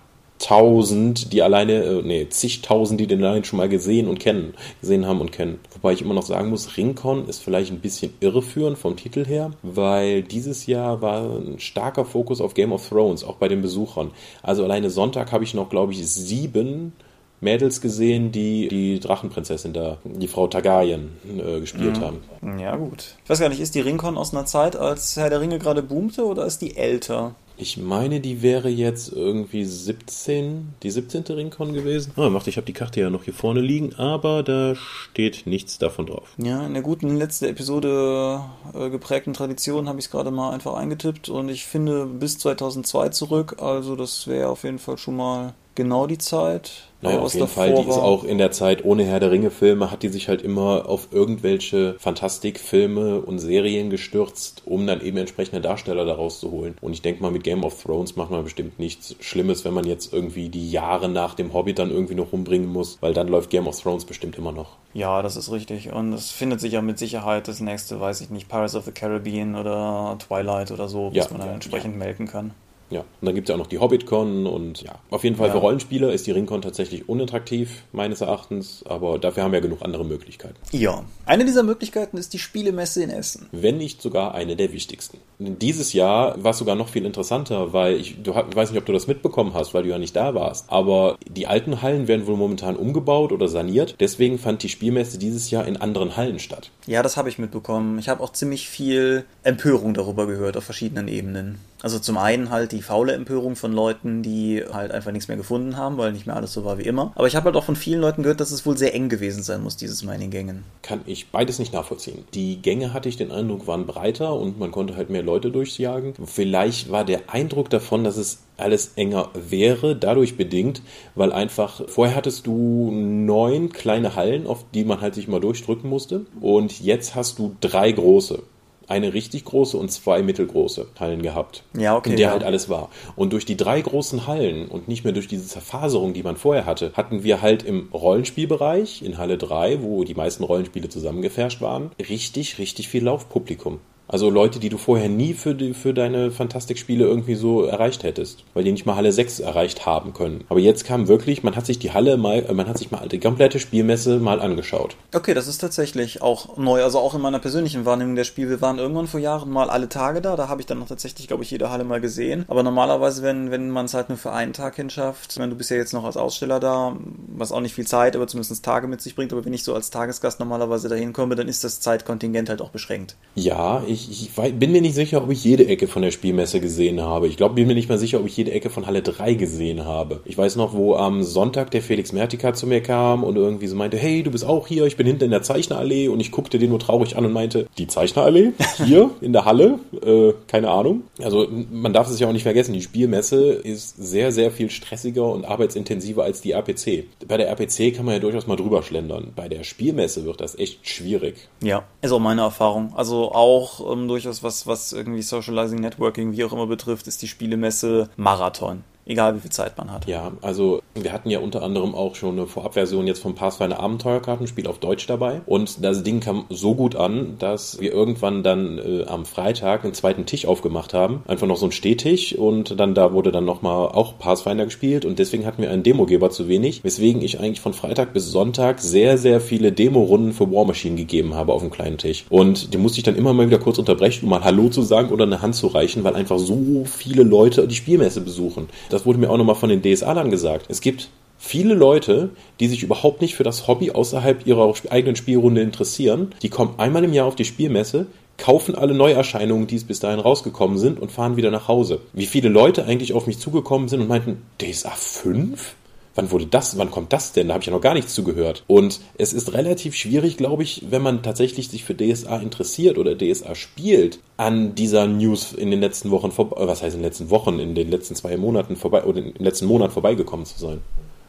Speaker 3: tausend, die alleine, äh, nee, zigtausend, die den allein schon mal gesehen und kennen, gesehen haben und kennen. Wobei ich immer noch sagen muss, Ringcon ist vielleicht ein bisschen irreführend vom Titel her, weil dieses Jahr war ein starker Fokus auf Game of Thrones, auch bei den Besuchern. Also alleine Sonntag habe ich noch, glaube ich, sieben Mädels gesehen, die die Drachenprinzessin da, die Frau Targaryen, äh, gespielt mhm. haben.
Speaker 2: Ja, gut. Ich weiß gar nicht, ist die Ringcon aus einer Zeit, als Herr der Ringe gerade boomte oder ist die älter?
Speaker 3: Ich meine, die wäre jetzt irgendwie 17, die 17. Ringcon gewesen. Ah, macht, ich habe die Karte ja noch hier vorne liegen, aber da steht nichts davon drauf.
Speaker 2: Ja, in der guten letzte Episode äh, geprägten Tradition habe ich es gerade mal einfach eingetippt und ich finde bis 2002 zurück, also das wäre auf jeden Fall schon mal genau die Zeit.
Speaker 3: Naja, auf jeden Fall, die ist auch in der Zeit ohne Herr der Ringe Filme, hat die sich halt immer auf irgendwelche Fantastikfilme und Serien gestürzt, um dann eben entsprechende Darsteller daraus zu holen. Und ich denke mal, mit Game of Thrones macht man bestimmt nichts Schlimmes, wenn man jetzt irgendwie die Jahre nach dem Hobbit dann irgendwie noch rumbringen muss, weil dann läuft Game of Thrones bestimmt immer noch.
Speaker 2: Ja, das ist richtig. Und es findet sich ja mit Sicherheit das nächste, weiß ich nicht, Pirates of the Caribbean oder Twilight oder so, was ja, man dann ja, entsprechend ja. melken kann.
Speaker 3: Ja, und dann gibt es ja auch noch die Hobbit-Con und ja, auf jeden Fall ja. für Rollenspieler ist die Ringcon tatsächlich unattraktiv, meines Erachtens, aber dafür haben wir genug andere Möglichkeiten.
Speaker 2: Ja, eine dieser Möglichkeiten ist die Spielemesse in Essen.
Speaker 3: Wenn nicht sogar eine der wichtigsten. Dieses Jahr war es sogar noch viel interessanter, weil ich, du, ich weiß nicht, ob du das mitbekommen hast, weil du ja nicht da warst, aber die alten Hallen werden wohl momentan umgebaut oder saniert, deswegen fand die Spielmesse dieses Jahr in anderen Hallen statt.
Speaker 2: Ja, das habe ich mitbekommen. Ich habe auch ziemlich viel Empörung darüber gehört auf verschiedenen Ebenen. Also zum einen halt die faule Empörung von Leuten, die halt einfach nichts mehr gefunden haben, weil nicht mehr alles so war wie immer. Aber ich habe halt auch von vielen Leuten gehört, dass es wohl sehr eng gewesen sein muss, dieses Mal in den Gängen.
Speaker 3: Kann ich beides nicht nachvollziehen. Die Gänge, hatte ich den Eindruck, waren breiter und man konnte halt mehr Leute durchjagen. Vielleicht war der Eindruck davon, dass es alles enger wäre, dadurch bedingt, weil einfach vorher hattest du neun kleine Hallen, auf die man halt sich mal durchdrücken musste und jetzt hast du drei große eine richtig große und zwei mittelgroße Hallen gehabt.
Speaker 2: Ja, okay.
Speaker 3: In der
Speaker 2: ja.
Speaker 3: halt alles war. Und durch die drei großen Hallen und nicht mehr durch diese Zerfaserung, die man vorher hatte, hatten wir halt im Rollenspielbereich in Halle 3, wo die meisten Rollenspiele zusammengefärscht waren, richtig, richtig viel Laufpublikum. Also Leute, die du vorher nie für, die, für deine Fantastikspiele irgendwie so erreicht hättest, weil die nicht mal Halle 6 erreicht haben können. Aber jetzt kam wirklich, man hat sich die Halle mal, äh, man hat sich mal die komplette Spielmesse mal angeschaut.
Speaker 2: Okay, das ist tatsächlich auch neu, also auch in meiner persönlichen Wahrnehmung der Spiel. Wir waren irgendwann vor Jahren mal alle Tage da, da habe ich dann noch tatsächlich, glaube ich, jede Halle mal gesehen. Aber normalerweise, wenn, wenn man es halt nur für einen Tag hinschafft, ich meine, du bist ja jetzt noch als Aussteller da, was auch nicht viel Zeit, aber zumindest Tage mit sich bringt, aber wenn ich so als Tagesgast normalerweise dahin komme, dann ist das Zeitkontingent halt auch beschränkt.
Speaker 3: Ja, ich ich, ich bin mir nicht sicher, ob ich jede Ecke von der Spielmesse gesehen habe. Ich glaube, bin mir nicht mal sicher, ob ich jede Ecke von Halle 3 gesehen habe. Ich weiß noch, wo am Sonntag der Felix Mertika zu mir kam und irgendwie so meinte, hey, du bist auch hier, ich bin hinten in der Zeichnerallee und ich guckte den nur traurig an und meinte, die Zeichnerallee? Hier in der Halle? Äh, keine Ahnung. Also man darf es ja auch nicht vergessen, die Spielmesse ist sehr, sehr viel stressiger und arbeitsintensiver als die RPC. Bei der RPC kann man ja durchaus mal drüber schlendern. Bei der Spielmesse wird das echt schwierig.
Speaker 2: Ja, ist auch meine Erfahrung. Also auch ähm, durchaus was, was irgendwie Socializing, Networking, wie auch immer betrifft, ist die Spielemesse Marathon. Egal wie viel Zeit man hat.
Speaker 3: Ja, also wir hatten ja unter anderem auch schon eine Vorabversion jetzt vom Pathfinder Abenteuerkartenspiel auf Deutsch dabei. Und das Ding kam so gut an, dass wir irgendwann dann äh, am Freitag einen zweiten Tisch aufgemacht haben. Einfach noch so ein Stehtisch und dann da wurde dann nochmal auch Pathfinder gespielt und deswegen hatten wir einen Demogeber zu wenig, weswegen ich eigentlich von Freitag bis Sonntag sehr, sehr viele Demo-Runden für War Machine gegeben habe auf dem kleinen Tisch. Und die musste ich dann immer mal wieder kurz unterbrechen, um mal Hallo zu sagen oder eine Hand zu reichen, weil einfach so viele Leute die Spielmesse besuchen. Wurde mir auch nochmal von den DSA-Lern gesagt. Es gibt viele Leute, die sich überhaupt nicht für das Hobby außerhalb ihrer eigenen Spielrunde interessieren. Die kommen einmal im Jahr auf die Spielmesse, kaufen alle Neuerscheinungen, die es bis dahin rausgekommen sind und fahren wieder nach Hause. Wie viele Leute eigentlich auf mich zugekommen sind und meinten, DSA 5? Wann wurde das, wann kommt das denn? Da habe ich ja noch gar nichts zugehört. Und es ist relativ schwierig, glaube ich, wenn man tatsächlich sich für DSA interessiert oder DSA spielt, an dieser News in den letzten Wochen vorbei, was heißt in den letzten Wochen, in den letzten zwei Monaten vorbei oder im letzten Monat vorbeigekommen zu sein.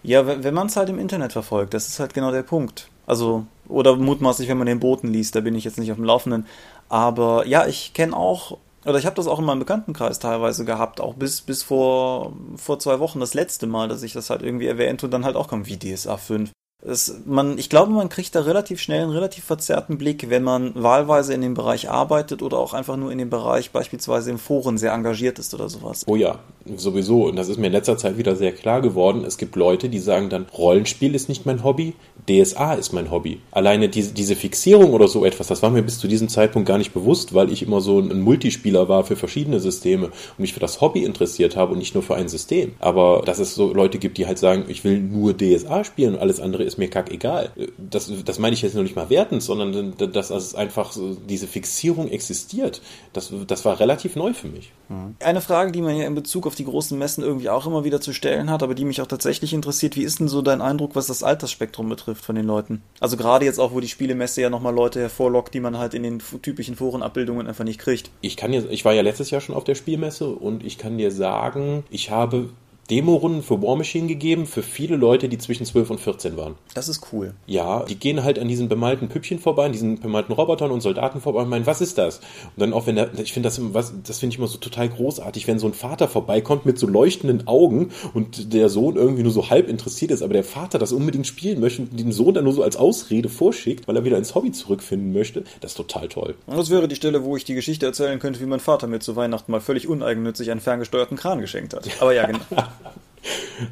Speaker 2: Ja, wenn, wenn man es halt im Internet verfolgt, das ist halt genau der Punkt. Also, oder mutmaßlich, wenn man den Boten liest, da bin ich jetzt nicht auf dem Laufenden. Aber ja, ich kenne auch, oder ich habe das auch in meinem Bekanntenkreis teilweise gehabt, auch bis, bis vor, vor zwei Wochen das letzte Mal, dass ich das halt irgendwie erwähnt und dann halt auch kam, wie DSA 5. Es, man, ich glaube, man kriegt da relativ schnell einen relativ verzerrten Blick, wenn man wahlweise in dem Bereich arbeitet oder auch einfach nur in dem Bereich beispielsweise im Foren sehr engagiert ist oder sowas.
Speaker 3: Oh ja, sowieso. Und das ist mir in letzter Zeit wieder sehr klar geworden. Es gibt Leute, die sagen dann, Rollenspiel ist nicht mein Hobby, DSA ist mein Hobby. Alleine diese, diese Fixierung oder so etwas, das war mir bis zu diesem Zeitpunkt gar nicht bewusst, weil ich immer so ein Multispieler war für verschiedene Systeme und mich für das Hobby interessiert habe und nicht nur für ein System. Aber dass es so Leute gibt, die halt sagen, ich will nur DSA spielen und alles andere ist mir kackegal. Das, das meine ich jetzt noch nicht mal wertend, sondern dass es einfach so diese Fixierung existiert. Das, das war relativ neu für mich.
Speaker 2: Eine Frage, die man ja in Bezug auf die großen Messen irgendwie auch immer wieder zu stellen hat, aber die mich auch tatsächlich interessiert, wie ist denn so dein Eindruck, was das Altersspektrum betrifft von den Leuten? Also gerade jetzt auch, wo die Spielemesse ja nochmal Leute hervorlockt, die man halt in den typischen Forenabbildungen einfach nicht kriegt.
Speaker 3: Ich kann dir, ich war ja letztes Jahr schon auf der Spielmesse und ich kann dir sagen, ich habe Demo-Runden für War Machine gegeben für viele Leute, die zwischen 12 und 14 waren.
Speaker 2: Das ist cool.
Speaker 3: Ja, die gehen halt an diesen bemalten Püppchen vorbei, an diesen bemalten Robotern und Soldaten vorbei und meinen, was ist das? Und dann auch wenn der, ich finde das, was, das finde ich immer so total großartig, wenn so ein Vater vorbeikommt mit so leuchtenden Augen und der Sohn irgendwie nur so halb interessiert ist, aber der Vater das unbedingt spielen möchte und den Sohn dann nur so als Ausrede vorschickt, weil er wieder ins Hobby zurückfinden möchte. Das ist total toll.
Speaker 2: Und das wäre die Stelle, wo ich die Geschichte erzählen könnte, wie mein Vater mir zu Weihnachten mal völlig uneigennützig einen ferngesteuerten Kran geschenkt hat. Aber ja, genau.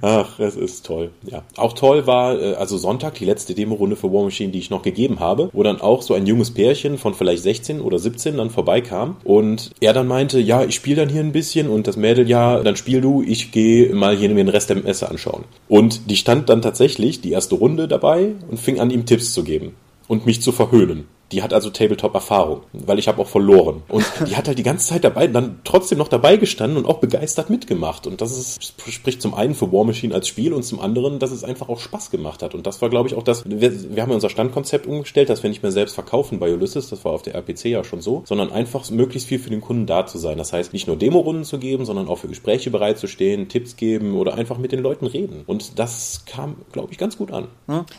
Speaker 3: Ach, es ist toll. Ja. Auch toll war, äh, also Sonntag, die letzte Demo-Runde für War Machine, die ich noch gegeben habe, wo dann auch so ein junges Pärchen von vielleicht 16 oder 17 dann vorbeikam und er dann meinte, ja, ich spiele dann hier ein bisschen und das Mädel, ja, dann spiel du, ich gehe mal hier mir den Rest der Messe anschauen. Und die stand dann tatsächlich die erste Runde dabei und fing an, ihm Tipps zu geben und mich zu verhöhnen. Die hat also Tabletop-Erfahrung, weil ich habe auch verloren. Und die hat halt die ganze Zeit dabei, dann trotzdem noch dabei gestanden und auch begeistert mitgemacht. Und das ist, spricht zum einen für War Machine als Spiel und zum anderen, dass es einfach auch Spaß gemacht hat. Und das war, glaube ich, auch das, wir, wir haben ja unser Standkonzept umgestellt, dass wir nicht mehr selbst verkaufen bei Ulysses, das war auf der RPC ja schon so, sondern einfach möglichst viel für den Kunden da zu sein. Das heißt, nicht nur Demo-Runden zu geben, sondern auch für Gespräche bereitzustehen, Tipps geben oder einfach mit den Leuten reden. Und das kam, glaube ich, ganz gut an.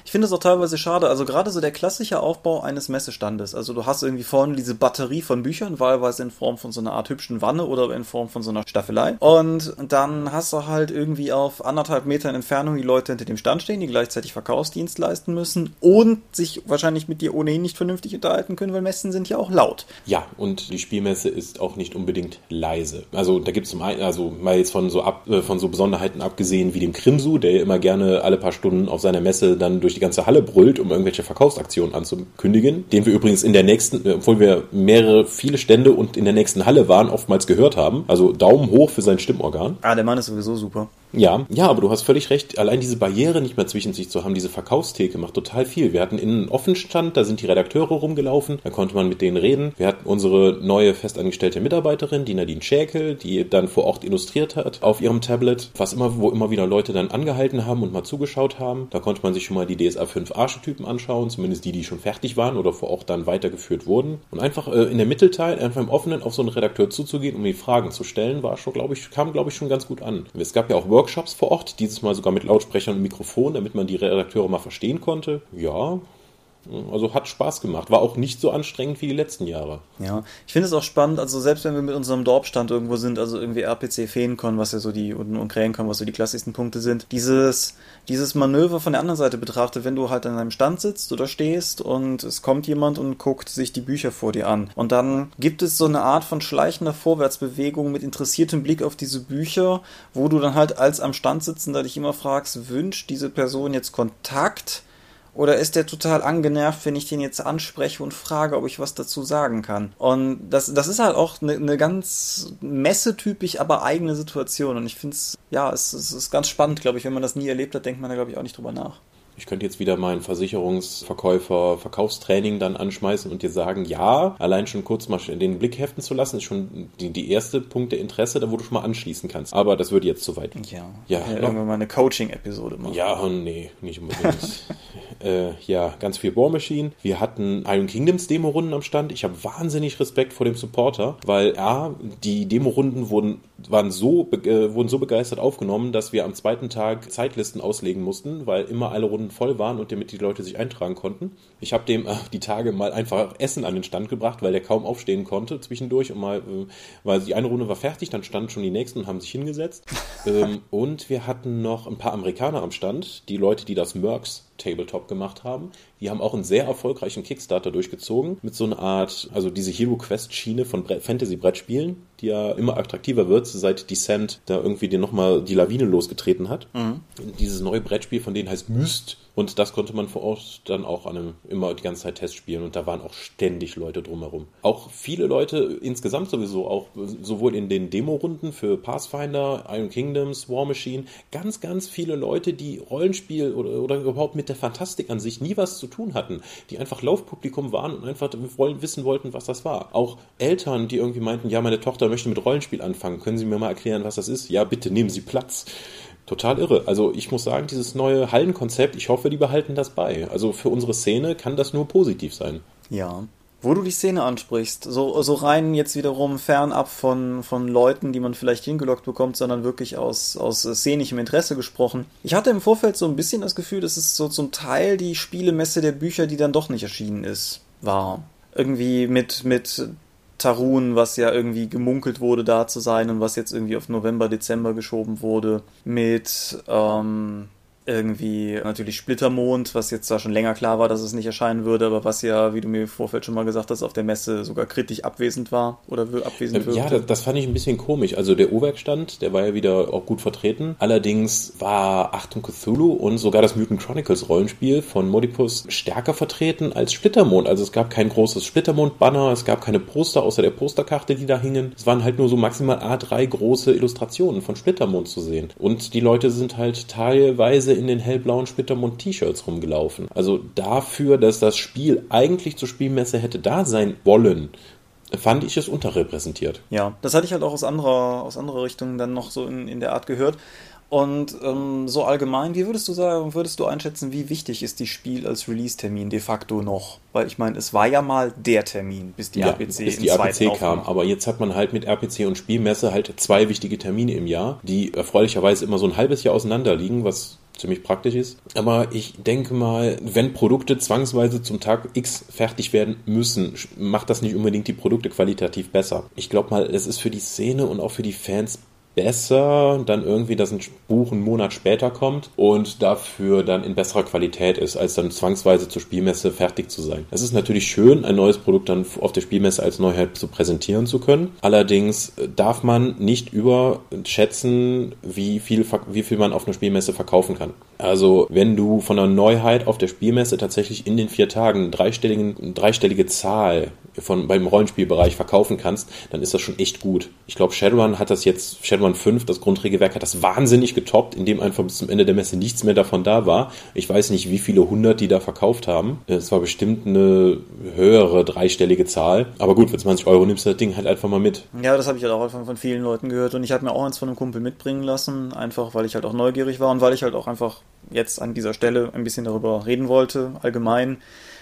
Speaker 2: Ich finde es auch teilweise schade, also gerade so der klassische Aufbau eines Messestandes. Also du hast irgendwie vorne diese Batterie von Büchern, wahlweise in Form von so einer Art hübschen Wanne oder in Form von so einer Staffelei. Und dann hast du halt irgendwie auf anderthalb Metern Entfernung die Leute hinter dem Stand stehen, die gleichzeitig Verkaufsdienst leisten müssen und sich wahrscheinlich mit dir ohnehin nicht vernünftig unterhalten können, weil Messen sind ja auch laut.
Speaker 3: Ja, und die Spielmesse ist auch nicht unbedingt leise. Also da gibt es zum einen, also mal jetzt von so ab, äh, von so Besonderheiten abgesehen wie dem Krimsu, der immer gerne alle paar Stunden auf seiner Messe dann durch die ganze Halle brüllt, um irgendwelche Verkaufsaktionen anzukündigen, den wir übrigens in der nächsten, obwohl wir mehrere, viele Stände und in der nächsten Halle waren, oftmals gehört haben. Also Daumen hoch für sein Stimmorgan.
Speaker 2: Ah, der Mann ist sowieso super.
Speaker 3: Ja, ja, aber du hast völlig recht. Allein diese Barriere nicht mehr zwischen sich zu haben, diese Verkaufstheke macht total viel. Wir hatten innen einen Offenstand, da sind die Redakteure rumgelaufen, da konnte man mit denen reden. Wir hatten unsere neue festangestellte Mitarbeiterin, die Nadine Schäkel, die dann vor Ort illustriert hat auf ihrem Tablet, was immer, wo immer wieder Leute dann angehalten haben und mal zugeschaut haben. Da konnte man sich schon mal die DSA 5 Archetypen anschauen, zumindest die, die schon fertig waren oder vor Ort dann weitergeführt wurden. Und einfach äh, in der Mittelteil, einfach im Offenen auf so einen Redakteur zuzugehen, um die Fragen zu stellen, war schon, glaube ich, kam, glaube ich, schon ganz gut an. Es gab ja auch Workshops vor Ort, dieses Mal sogar mit Lautsprechern und Mikrofon, damit man die Redakteure mal verstehen konnte. Ja, also hat Spaß gemacht. War auch nicht so anstrengend wie die letzten Jahre.
Speaker 2: Ja, ich finde es auch spannend, also selbst wenn wir mit unserem Dorfstand irgendwo sind, also irgendwie RPC Feencon, was ja so die, und, und Krähencon, was so die klassischsten Punkte sind, dieses, dieses Manöver von der anderen Seite betrachtet, wenn du halt an einem Stand sitzt oder stehst und es kommt jemand und guckt sich die Bücher vor dir an. Und dann gibt es so eine Art von schleichender Vorwärtsbewegung mit interessiertem Blick auf diese Bücher, wo du dann halt als am Stand sitzender dich immer fragst, wünscht diese Person jetzt Kontakt? Oder ist der total angenervt, wenn ich den jetzt anspreche und frage, ob ich was dazu sagen kann? Und das, das ist halt auch eine, eine ganz messetypisch, aber eigene Situation. Und ich finde es, ja, es, es ist ganz spannend, glaube ich. Wenn man das nie erlebt hat, denkt man da, glaube ich, auch nicht drüber nach.
Speaker 3: Ich könnte jetzt wieder meinen Versicherungsverkäufer Verkaufstraining dann anschmeißen und dir sagen, ja, allein schon kurz mal den Blick heften zu lassen, ist schon die, die erste Punkt der Interesse, da wo du schon mal anschließen kannst. Aber das würde jetzt zu weit.
Speaker 2: Ja. Ja. ja irgendwann mal eine Coaching-Episode
Speaker 3: machen. Ja, nee, nicht unbedingt. äh, ja, ganz viel War Machine. Wir hatten Iron Kingdoms Demo-Runden am Stand. Ich habe wahnsinnig Respekt vor dem Supporter, weil ja, die Demo-Runden wurden, waren so, äh, wurden so begeistert aufgenommen, dass wir am zweiten Tag Zeitlisten auslegen mussten, weil immer alle Runden voll waren und damit die Leute sich eintragen konnten. Ich habe dem äh, die Tage mal einfach Essen an den Stand gebracht, weil der kaum aufstehen konnte zwischendurch und mal, äh, weil die eine Runde war fertig, dann standen schon die nächsten und haben sich hingesetzt. ähm, und wir hatten noch ein paar Amerikaner am Stand, die Leute, die das Mercs Tabletop gemacht haben. Die haben auch einen sehr erfolgreichen Kickstarter durchgezogen mit so einer Art, also diese Hero Quest Schiene von Fantasy Brettspielen, die ja immer attraktiver wird, seit Descent da irgendwie dir nochmal die Lawine losgetreten hat. Mhm. Dieses neue Brettspiel von denen heißt Myst und das konnte man vor Ort dann auch an einem, immer die ganze Zeit Test spielen und da waren auch ständig Leute drumherum. Auch viele Leute insgesamt sowieso, auch sowohl in den Demo-Runden für Pathfinder, Iron Kingdoms, War Machine, ganz, ganz viele Leute, die Rollenspiel oder, oder überhaupt mit der Fantastik an sich nie was zu tun hatten, die einfach Laufpublikum waren und einfach wollen, wissen wollten, was das war. Auch Eltern, die irgendwie meinten, ja, meine Tochter möchte mit Rollenspiel anfangen, können Sie mir mal erklären, was das ist? Ja, bitte nehmen Sie Platz total irre. Also ich muss sagen, dieses neue Hallenkonzept, ich hoffe, die behalten das bei. Also für unsere Szene kann das nur positiv sein.
Speaker 2: Ja. Wo du die Szene ansprichst, so, so rein jetzt wiederum fernab von, von Leuten, die man vielleicht hingelockt bekommt, sondern wirklich aus, aus szenischem Interesse gesprochen. Ich hatte im Vorfeld so ein bisschen das Gefühl, dass es so zum Teil die Spielemesse der Bücher, die dann doch nicht erschienen ist, war. Irgendwie mit, mit Tarun, was ja irgendwie gemunkelt wurde, da zu sein und was jetzt irgendwie auf November, Dezember geschoben wurde, mit ähm, irgendwie natürlich Splittermond, was jetzt da schon länger klar war, dass es nicht erscheinen würde, aber was ja, wie du mir im Vorfeld schon mal gesagt hast, auf der Messe sogar kritisch abwesend war oder abwesend
Speaker 3: ähm, wirkte. Ja, das, das, fand ich ein bisschen komisch. Also der O-Werkstand, der war ja wieder auch gut vertreten. Allerdings war Achtung Cthulhu und sogar das Mutant Chronicles Rollenspiel von Modipus stärker vertreten als Splittermond. Also es gab kein großes Splittermond-Banner, es gab keine Poster außer der Posterkarte, die da hingen. Es waren halt nur so maximal A3 große Illustrationen von Splittermond zu sehen. Und die Leute sind halt teilweise in den hellblauen Splittermund-T-Shirts rumgelaufen. Also dafür, dass das Spiel eigentlich zur Spielmesse hätte da sein wollen, fand ich es unterrepräsentiert.
Speaker 2: Ja, das hatte ich halt auch aus anderer, aus anderer Richtung dann noch so in, in der Art gehört. Und ähm, so allgemein, wie würdest du sagen, würdest du einschätzen, wie wichtig ist die Spiel als Release-Termin de facto noch? Weil ich meine, es war ja mal der Termin, bis die
Speaker 3: ja,
Speaker 2: RPC
Speaker 3: bis die RPC kam. Aber jetzt hat man halt mit RPC und Spielmesse halt zwei wichtige Termine im Jahr, die erfreulicherweise immer so ein halbes Jahr auseinander liegen, was ziemlich praktisch ist. Aber ich denke mal, wenn Produkte zwangsweise zum Tag X fertig werden müssen, macht das nicht unbedingt die Produkte qualitativ besser. Ich glaube mal, es ist für die Szene und auch für die Fans besser dann irgendwie, dass ein Buch einen Monat später kommt und dafür dann in besserer Qualität ist, als dann zwangsweise zur Spielmesse fertig zu sein. Es ist natürlich schön, ein neues Produkt dann auf der Spielmesse als Neuheit zu präsentieren zu können. Allerdings darf man nicht überschätzen, wie viel, wie viel man auf einer Spielmesse verkaufen kann. Also, wenn du von einer Neuheit auf der Spielmesse tatsächlich in den vier Tagen dreistelligen, dreistellige Zahl von, beim Rollenspielbereich verkaufen kannst, dann ist das schon echt gut. Ich glaube, Shadowrun hat das jetzt, Shadowrun Shadowrun 5, das Grundregelwerk, hat das wahnsinnig getoppt, indem einfach bis zum Ende der Messe nichts mehr davon da war. Ich weiß nicht, wie viele hundert die da verkauft haben. Es war bestimmt eine höhere dreistellige Zahl. Aber gut, für 20 Euro nimmst du das Ding halt einfach mal mit.
Speaker 2: Ja, das habe ich halt auch von vielen Leuten gehört und ich habe mir auch eins von einem Kumpel mitbringen lassen, einfach weil ich halt auch neugierig war und weil ich halt auch einfach jetzt an dieser Stelle ein bisschen darüber reden wollte, allgemein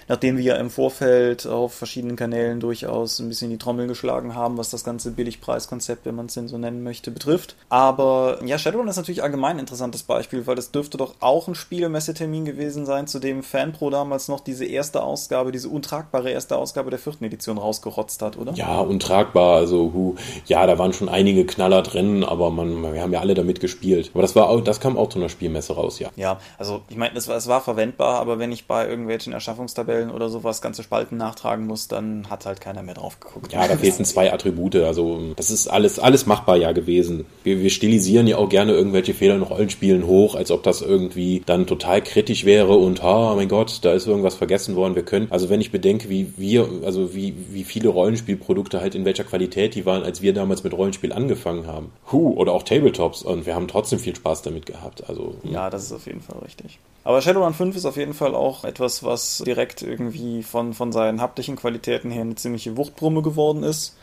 Speaker 2: nachdem wir im Vorfeld auf verschiedenen Kanälen durchaus ein bisschen die Trommel geschlagen haben, was das ganze Billigpreiskonzept, wenn man es denn so nennen möchte, betrifft. Aber ja, Shadowrun ist natürlich allgemein ein interessantes Beispiel, weil das dürfte doch auch ein Spielemessetermin gewesen sein, zu dem Fanpro damals noch diese erste Ausgabe, diese untragbare erste Ausgabe der vierten Edition rausgerotzt hat, oder?
Speaker 3: Ja, untragbar. Also, hu, ja, da waren schon einige Knaller drin, aber man, wir haben ja alle damit gespielt. Aber das war auch, das kam auch zu einer Spielmesse raus, ja.
Speaker 2: Ja, also ich meine, es war, es war verwendbar, aber wenn ich bei irgendwelchen Erschaffungstabellen Tabellen oder sowas ganze Spalten nachtragen muss, dann hat halt keiner mehr drauf geguckt.
Speaker 3: Ja, da fehlten zwei Attribute. Also das ist alles, alles machbar ja gewesen. Wir, wir stilisieren ja auch gerne irgendwelche Fehler in Rollenspielen hoch, als ob das irgendwie dann total kritisch wäre und oh mein Gott, da ist irgendwas vergessen worden. Wir können, also wenn ich bedenke, wie wir, also wie, wie viele Rollenspielprodukte halt in welcher Qualität die waren, als wir damals mit Rollenspiel angefangen haben. Huh, oder auch Tabletops und wir haben trotzdem viel Spaß damit gehabt. Also
Speaker 2: ja, das ist auf jeden Fall richtig. Aber Shadowrun 5 ist auf jeden Fall auch etwas, was direkt irgendwie von, von seinen haptischen Qualitäten her eine ziemliche Wuchtbrumme geworden ist.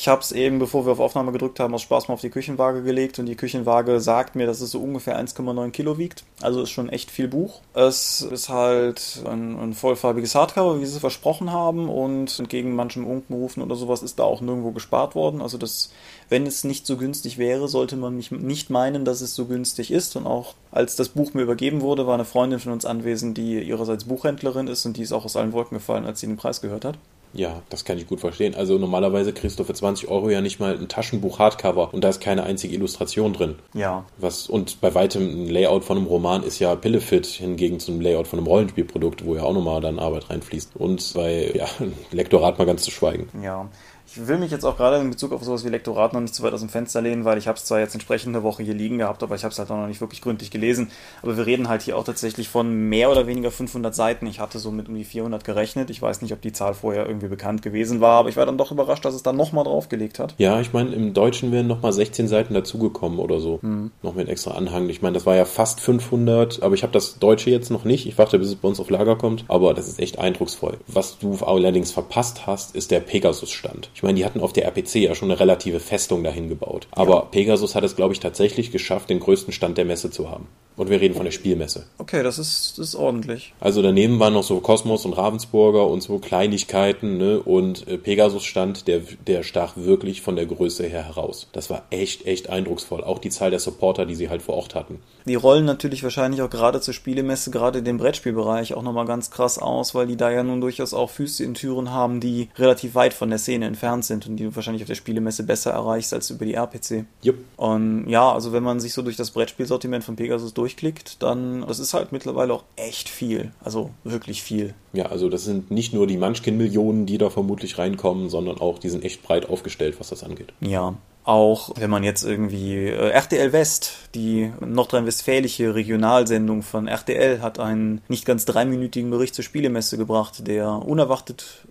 Speaker 2: Ich habe es eben, bevor wir auf Aufnahme gedrückt haben, aus Spaß mal auf die Küchenwaage gelegt und die Küchenwaage sagt mir, dass es so ungefähr 1,9 Kilo wiegt. Also ist schon echt viel Buch. Es ist halt ein, ein vollfarbiges Hardcover, wie sie es versprochen haben und entgegen manchem Unkenrufen oder sowas ist da auch nirgendwo gespart worden. Also das, wenn es nicht so günstig wäre, sollte man nicht meinen, dass es so günstig ist. Und auch als das Buch mir übergeben wurde, war eine Freundin von uns anwesend, die ihrerseits Buchhändlerin ist und die ist auch aus allen Wolken gefallen, als sie den Preis gehört hat.
Speaker 3: Ja, das kann ich gut verstehen. Also normalerweise kriegst du für 20 Euro ja nicht mal ein Taschenbuch Hardcover und da ist keine einzige Illustration drin.
Speaker 2: Ja.
Speaker 3: Was, und bei weitem ein Layout von einem Roman ist ja Pillefit hingegen zum Layout von einem Rollenspielprodukt, wo ja auch nochmal dann Arbeit reinfließt. Und bei ja, Lektorat mal ganz zu schweigen.
Speaker 2: Ja. Ich will mich jetzt auch gerade in Bezug auf sowas wie Lektorat noch nicht zu weit aus dem Fenster lehnen, weil ich habe es zwar jetzt entsprechend eine Woche hier liegen gehabt, aber ich habe es halt auch noch nicht wirklich gründlich gelesen. Aber wir reden halt hier auch tatsächlich von mehr oder weniger 500 Seiten. Ich hatte so mit um die 400 gerechnet. Ich weiß nicht, ob die Zahl vorher irgendwie bekannt gewesen war, aber ich war dann doch überrascht, dass es dann nochmal draufgelegt hat.
Speaker 3: Ja, ich meine, im Deutschen wären nochmal 16 Seiten dazugekommen oder so. Hm. Noch mit extra Anhang. Ich meine, das war ja fast 500, aber ich habe das Deutsche jetzt noch nicht. Ich warte, bis es bei uns auf Lager kommt. Aber das ist echt eindrucksvoll. Was du allerdings verpasst hast, ist der Pegasus-Stand. Ich meine, die hatten auf der RP PC ja schon eine relative Festung dahin gebaut. Aber ja. Pegasus hat es, glaube ich, tatsächlich geschafft, den größten Stand der Messe zu haben. Und wir reden von der Spielmesse.
Speaker 2: Okay, das ist, das ist ordentlich.
Speaker 3: Also daneben waren noch so Kosmos und Ravensburger und so Kleinigkeiten, ne? Und äh, Pegasus stand, der, der stach wirklich von der Größe her heraus. Das war echt, echt eindrucksvoll. Auch die Zahl der Supporter, die sie halt vor Ort hatten.
Speaker 2: Die rollen natürlich wahrscheinlich auch gerade zur Spielemesse, gerade den Brettspielbereich auch nochmal ganz krass aus, weil die da ja nun durchaus auch Füße in Türen haben, die relativ weit von der Szene entfernt sind und die du wahrscheinlich auf der Spielemesse besser erreichst als über die RPC.
Speaker 3: Yep.
Speaker 2: Und ja, also wenn man sich so durch das Brettspielsortiment von Pegasus durch durchklickt, dann, das ist halt mittlerweile auch echt viel. Also wirklich viel.
Speaker 3: Ja, also das sind nicht nur die Munchkin-Millionen, die da vermutlich reinkommen, sondern auch, die sind echt breit aufgestellt, was das angeht.
Speaker 2: Ja, auch wenn man jetzt irgendwie äh, RTL West, die nordrhein-westfälische Regionalsendung von RTL, hat einen nicht ganz dreiminütigen Bericht zur Spielemesse gebracht, der unerwartet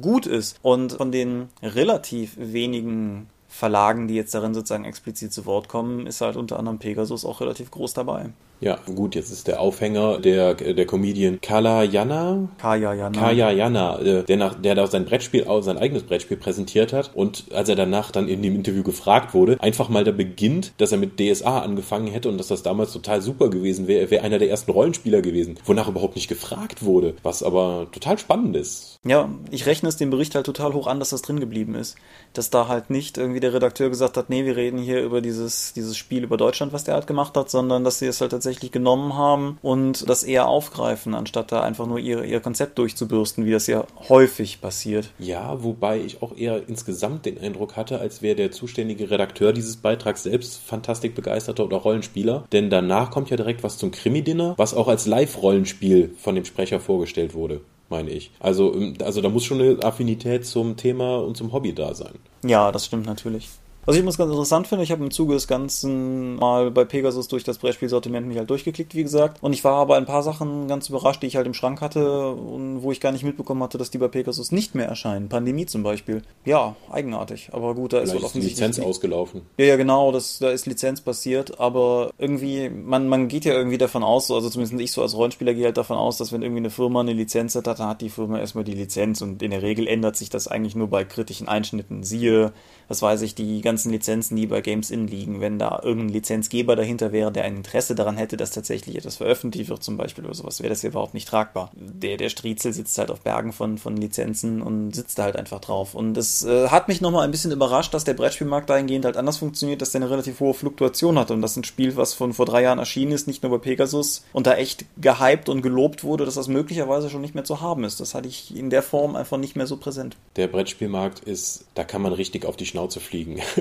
Speaker 2: gut ist und von den relativ wenigen Verlagen, die jetzt darin sozusagen explizit zu Wort kommen, ist halt unter anderem Pegasus auch relativ groß dabei.
Speaker 3: Ja, gut, jetzt ist der Aufhänger der, der Comedian Kala Jana.
Speaker 2: Kaya Jana.
Speaker 3: Kaya Jana, äh, der, nach, der da sein Brettspiel, sein eigenes Brettspiel präsentiert hat und als er danach dann in dem Interview gefragt wurde, einfach mal da beginnt, dass er mit DSA angefangen hätte und dass das damals total super gewesen wäre. Er wäre einer der ersten Rollenspieler gewesen, wonach überhaupt nicht gefragt wurde, was aber total spannend ist.
Speaker 2: Ja, ich rechne es dem Bericht halt total hoch an, dass das drin geblieben ist. Dass da halt nicht irgendwie der Redakteur gesagt hat, nee, wir reden hier über dieses, dieses Spiel über Deutschland, was der halt gemacht hat, sondern dass sie es halt tatsächlich tatsächlich genommen haben und das eher aufgreifen, anstatt da einfach nur ihr, ihr Konzept durchzubürsten, wie das ja häufig passiert.
Speaker 3: Ja, wobei ich auch eher insgesamt den Eindruck hatte, als wäre der zuständige Redakteur dieses Beitrags selbst fantastisch begeisterter oder Rollenspieler. Denn danach kommt ja direkt was zum Krimi-Dinner, was auch als Live-Rollenspiel von dem Sprecher vorgestellt wurde meine ich. Also, also da muss schon eine Affinität zum Thema und zum Hobby da sein.
Speaker 2: Ja, das stimmt natürlich. Was ich übrigens ganz interessant finde, ich habe im Zuge des Ganzen mal bei Pegasus durch das Brettspielsortiment mich halt durchgeklickt, wie gesagt. Und ich war aber ein paar Sachen ganz überrascht, die ich halt im Schrank hatte und wo ich gar nicht mitbekommen hatte, dass die bei Pegasus nicht mehr erscheinen. Pandemie zum Beispiel. Ja, eigenartig. Aber gut, da ist
Speaker 3: wohl offensichtlich. Die Lizenz ausgelaufen.
Speaker 2: Ja, ja, genau, das, da ist Lizenz passiert. Aber irgendwie, man, man geht ja irgendwie davon aus, also zumindest ich so als Rollenspieler gehe halt davon aus, dass wenn irgendwie eine Firma eine Lizenz hat, dann hat die Firma erstmal die Lizenz und in der Regel ändert sich das eigentlich nur bei kritischen Einschnitten. Siehe was weiß ich, die ganzen Lizenzen, die bei Games In liegen, wenn da irgendein Lizenzgeber dahinter wäre, der ein Interesse daran hätte, dass tatsächlich etwas veröffentlicht wird, zum Beispiel oder sowas, wäre das ja überhaupt nicht tragbar. Der, der Striezel sitzt halt auf Bergen von, von Lizenzen und sitzt da halt einfach drauf. Und es äh, hat mich nochmal ein bisschen überrascht, dass der Brettspielmarkt dahingehend halt anders funktioniert, dass der eine relativ hohe Fluktuation hat und dass ein Spiel, was von vor drei Jahren erschienen ist, nicht nur bei Pegasus und da echt gehypt und gelobt wurde, dass das möglicherweise schon nicht mehr zu haben ist. Das hatte ich in der Form einfach nicht mehr so präsent.
Speaker 3: Der Brettspielmarkt ist, da kann man richtig auf die Schnauze fliegen.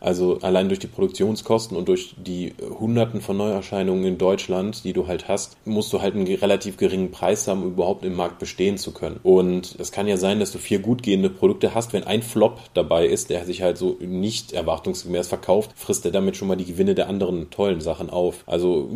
Speaker 3: Also allein durch die Produktionskosten und durch die Hunderten von Neuerscheinungen in Deutschland, die du halt hast, musst du halt einen relativ geringen Preis haben, um überhaupt im Markt bestehen zu können. Und es kann ja sein, dass du vier gut gehende Produkte hast. Wenn ein Flop dabei ist, der sich halt so nicht erwartungsgemäß verkauft, frisst er damit schon mal die Gewinne der anderen tollen Sachen auf. Also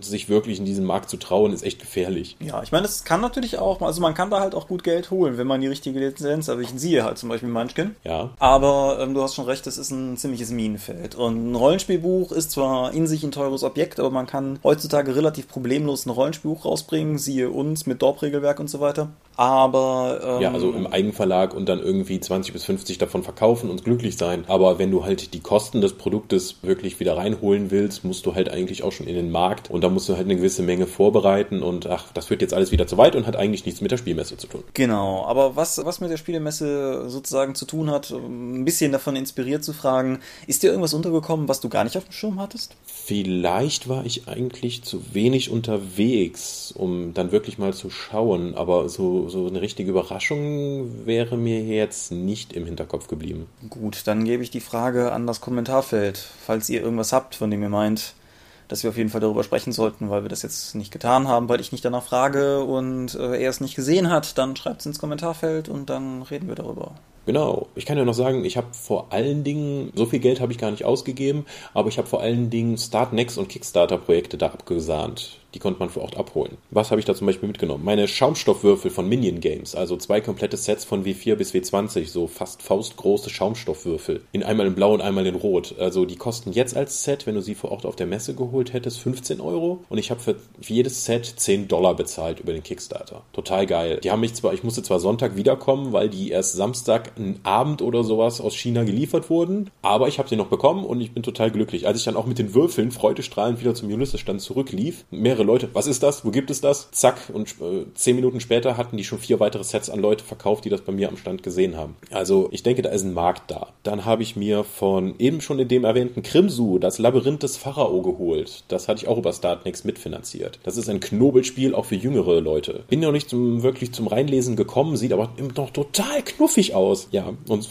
Speaker 3: sich wirklich in diesen Markt zu trauen, ist echt gefährlich.
Speaker 2: Ja, ich meine, es kann natürlich auch, also man kann da halt auch gut Geld holen, wenn man die richtige Lizenz, also ich sehe halt zum Beispiel Munchkin.
Speaker 3: Ja.
Speaker 2: Aber ähm, du hast schon recht, es ist ein ein ziemliches Minenfeld. Und ein Rollenspielbuch ist zwar in sich ein teures Objekt, aber man kann heutzutage relativ problemlos ein Rollenspielbuch rausbringen, siehe uns mit Dorp-Regelwerk und so weiter. Aber.
Speaker 3: Ähm, ja, also im Eigenverlag und dann irgendwie 20 bis 50 davon verkaufen und glücklich sein. Aber wenn du halt die Kosten des Produktes wirklich wieder reinholen willst, musst du halt eigentlich auch schon in den Markt und da musst du halt eine gewisse Menge vorbereiten und ach, das führt jetzt alles wieder zu weit und hat eigentlich nichts mit der Spielmesse zu tun.
Speaker 2: Genau, aber was, was mit der Spielemesse sozusagen zu tun hat, ein bisschen davon inspiriert zu fragen, ist dir irgendwas untergekommen, was du gar nicht auf dem Schirm hattest?
Speaker 3: Vielleicht war ich eigentlich zu wenig unterwegs, um dann wirklich mal zu schauen, aber so, so eine richtige Überraschung wäre mir jetzt nicht im Hinterkopf geblieben.
Speaker 2: Gut, dann gebe ich die Frage an das Kommentarfeld, falls ihr irgendwas habt, von dem ihr meint, dass wir auf jeden Fall darüber sprechen sollten, weil wir das jetzt nicht getan haben, weil ich nicht danach frage und äh, er es nicht gesehen hat, dann schreibt es ins Kommentarfeld und dann reden wir darüber.
Speaker 3: Genau. Ich kann ja noch sagen, ich habe vor allen Dingen, so viel Geld habe ich gar nicht ausgegeben, aber ich habe vor allen Dingen Start Next und Kickstarter Projekte da abgesahnt. Die konnte man vor Ort abholen. Was habe ich da zum Beispiel mitgenommen? Meine Schaumstoffwürfel von Minion Games, also zwei komplette Sets von W4 bis W20, so fast faustgroße Schaumstoffwürfel. In einmal in Blau und einmal in Rot. Also die kosten jetzt als Set, wenn du sie vor Ort auf der Messe geholt hättest, 15 Euro. Und ich habe für jedes Set 10 Dollar bezahlt über den Kickstarter. Total geil. Die haben mich zwar, ich musste zwar Sonntag wiederkommen, weil die erst Samstag einen Abend oder sowas aus China geliefert wurden, aber ich habe sie noch bekommen und ich bin total glücklich. Als ich dann auch mit den Würfeln freudestrahlend wieder zum Ulysses-Stand zurücklief, mehrere mehrere Leute, was ist das? Wo gibt es das? Zack, und äh, zehn Minuten später hatten die schon vier weitere Sets an Leute verkauft, die das bei mir am Stand gesehen haben. Also ich denke, da ist ein Markt da. Dann habe ich mir von eben schon in dem erwähnten Krimsu das Labyrinth des Pharao geholt. Das hatte ich auch über Startnext mitfinanziert. Das ist ein Knobelspiel auch für jüngere Leute. Bin noch nicht zum, wirklich zum Reinlesen gekommen, sieht aber noch total knuffig aus. Ja, und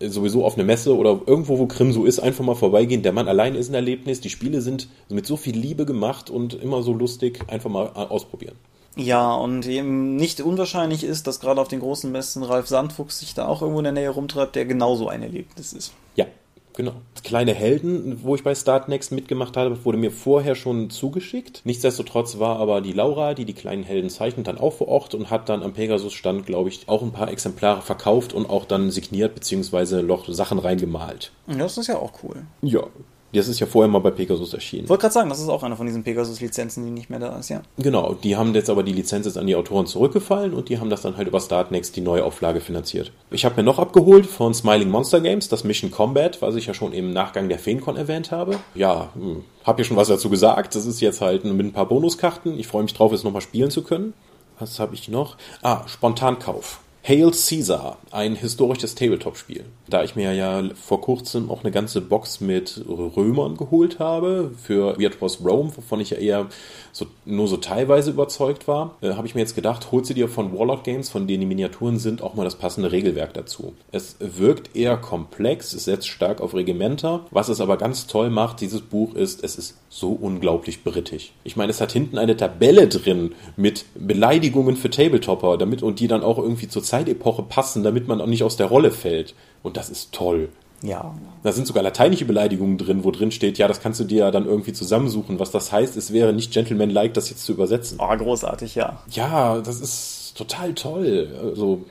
Speaker 3: äh, sowieso auf eine Messe oder irgendwo, wo Krimsu ist, einfach mal vorbeigehen. Der Mann allein ist ein Erlebnis. Die Spiele sind mit so viel Liebe gemacht und immer so lustig lustig, einfach mal ausprobieren.
Speaker 2: Ja, und eben nicht unwahrscheinlich ist, dass gerade auf den großen Messen Ralf Sandfuchs sich da auch irgendwo in der Nähe rumtreibt, der genauso ein Erlebnis ist.
Speaker 3: Ja, Genau. Kleine Helden, wo ich bei Startnext mitgemacht habe, wurde mir vorher schon zugeschickt. Nichtsdestotrotz war aber die Laura, die die kleinen Helden zeichnet, dann auch vor Ort und hat dann am Pegasus-Stand, glaube ich, auch ein paar Exemplare verkauft und auch dann signiert bzw. noch Sachen reingemalt.
Speaker 2: Das ist ja auch cool.
Speaker 3: Ja, das ist ja vorher mal bei Pegasus erschienen.
Speaker 2: Ich wollte gerade sagen, das ist auch eine von diesen Pegasus-Lizenzen, die nicht mehr da ist, ja.
Speaker 3: Genau, die haben jetzt aber die Lizenz jetzt an die Autoren zurückgefallen und die haben das dann halt über Startnext die neue Auflage finanziert. Ich habe mir noch abgeholt von Smiling Monster Games das Mission Combat, was ich ja schon im Nachgang der Feencon erwähnt habe. Ja, hm, hab ja schon was dazu gesagt. Das ist jetzt halt mit ein paar Bonuskarten. Ich freue mich drauf, es nochmal spielen zu können. Was habe ich noch? Ah, Spontankauf. Hail Caesar, ein historisches Tabletop-Spiel. Da ich mir ja vor kurzem auch eine ganze Box mit Römern geholt habe, für Weird Was Rome, wovon ich ja eher so, nur so teilweise überzeugt war, äh, habe ich mir jetzt gedacht, holst du dir von Warlord Games, von denen die Miniaturen sind, auch mal das passende Regelwerk dazu. Es wirkt eher komplex, es setzt stark auf Regimenter. Was es aber ganz toll macht, dieses Buch ist, es ist so unglaublich brittig. Ich meine, es hat hinten eine Tabelle drin mit Beleidigungen für Tabletopper, damit und die dann auch irgendwie zur Zeitepoche passen, damit man auch nicht aus der Rolle fällt. Und das ist toll.
Speaker 2: Ja.
Speaker 3: Da sind sogar lateinische Beleidigungen drin, wo drin steht, ja, das kannst du dir ja dann irgendwie zusammensuchen. Was das heißt, es wäre nicht gentleman-like, das jetzt zu übersetzen.
Speaker 2: Oh, großartig, ja.
Speaker 3: Ja, das ist total toll. Also,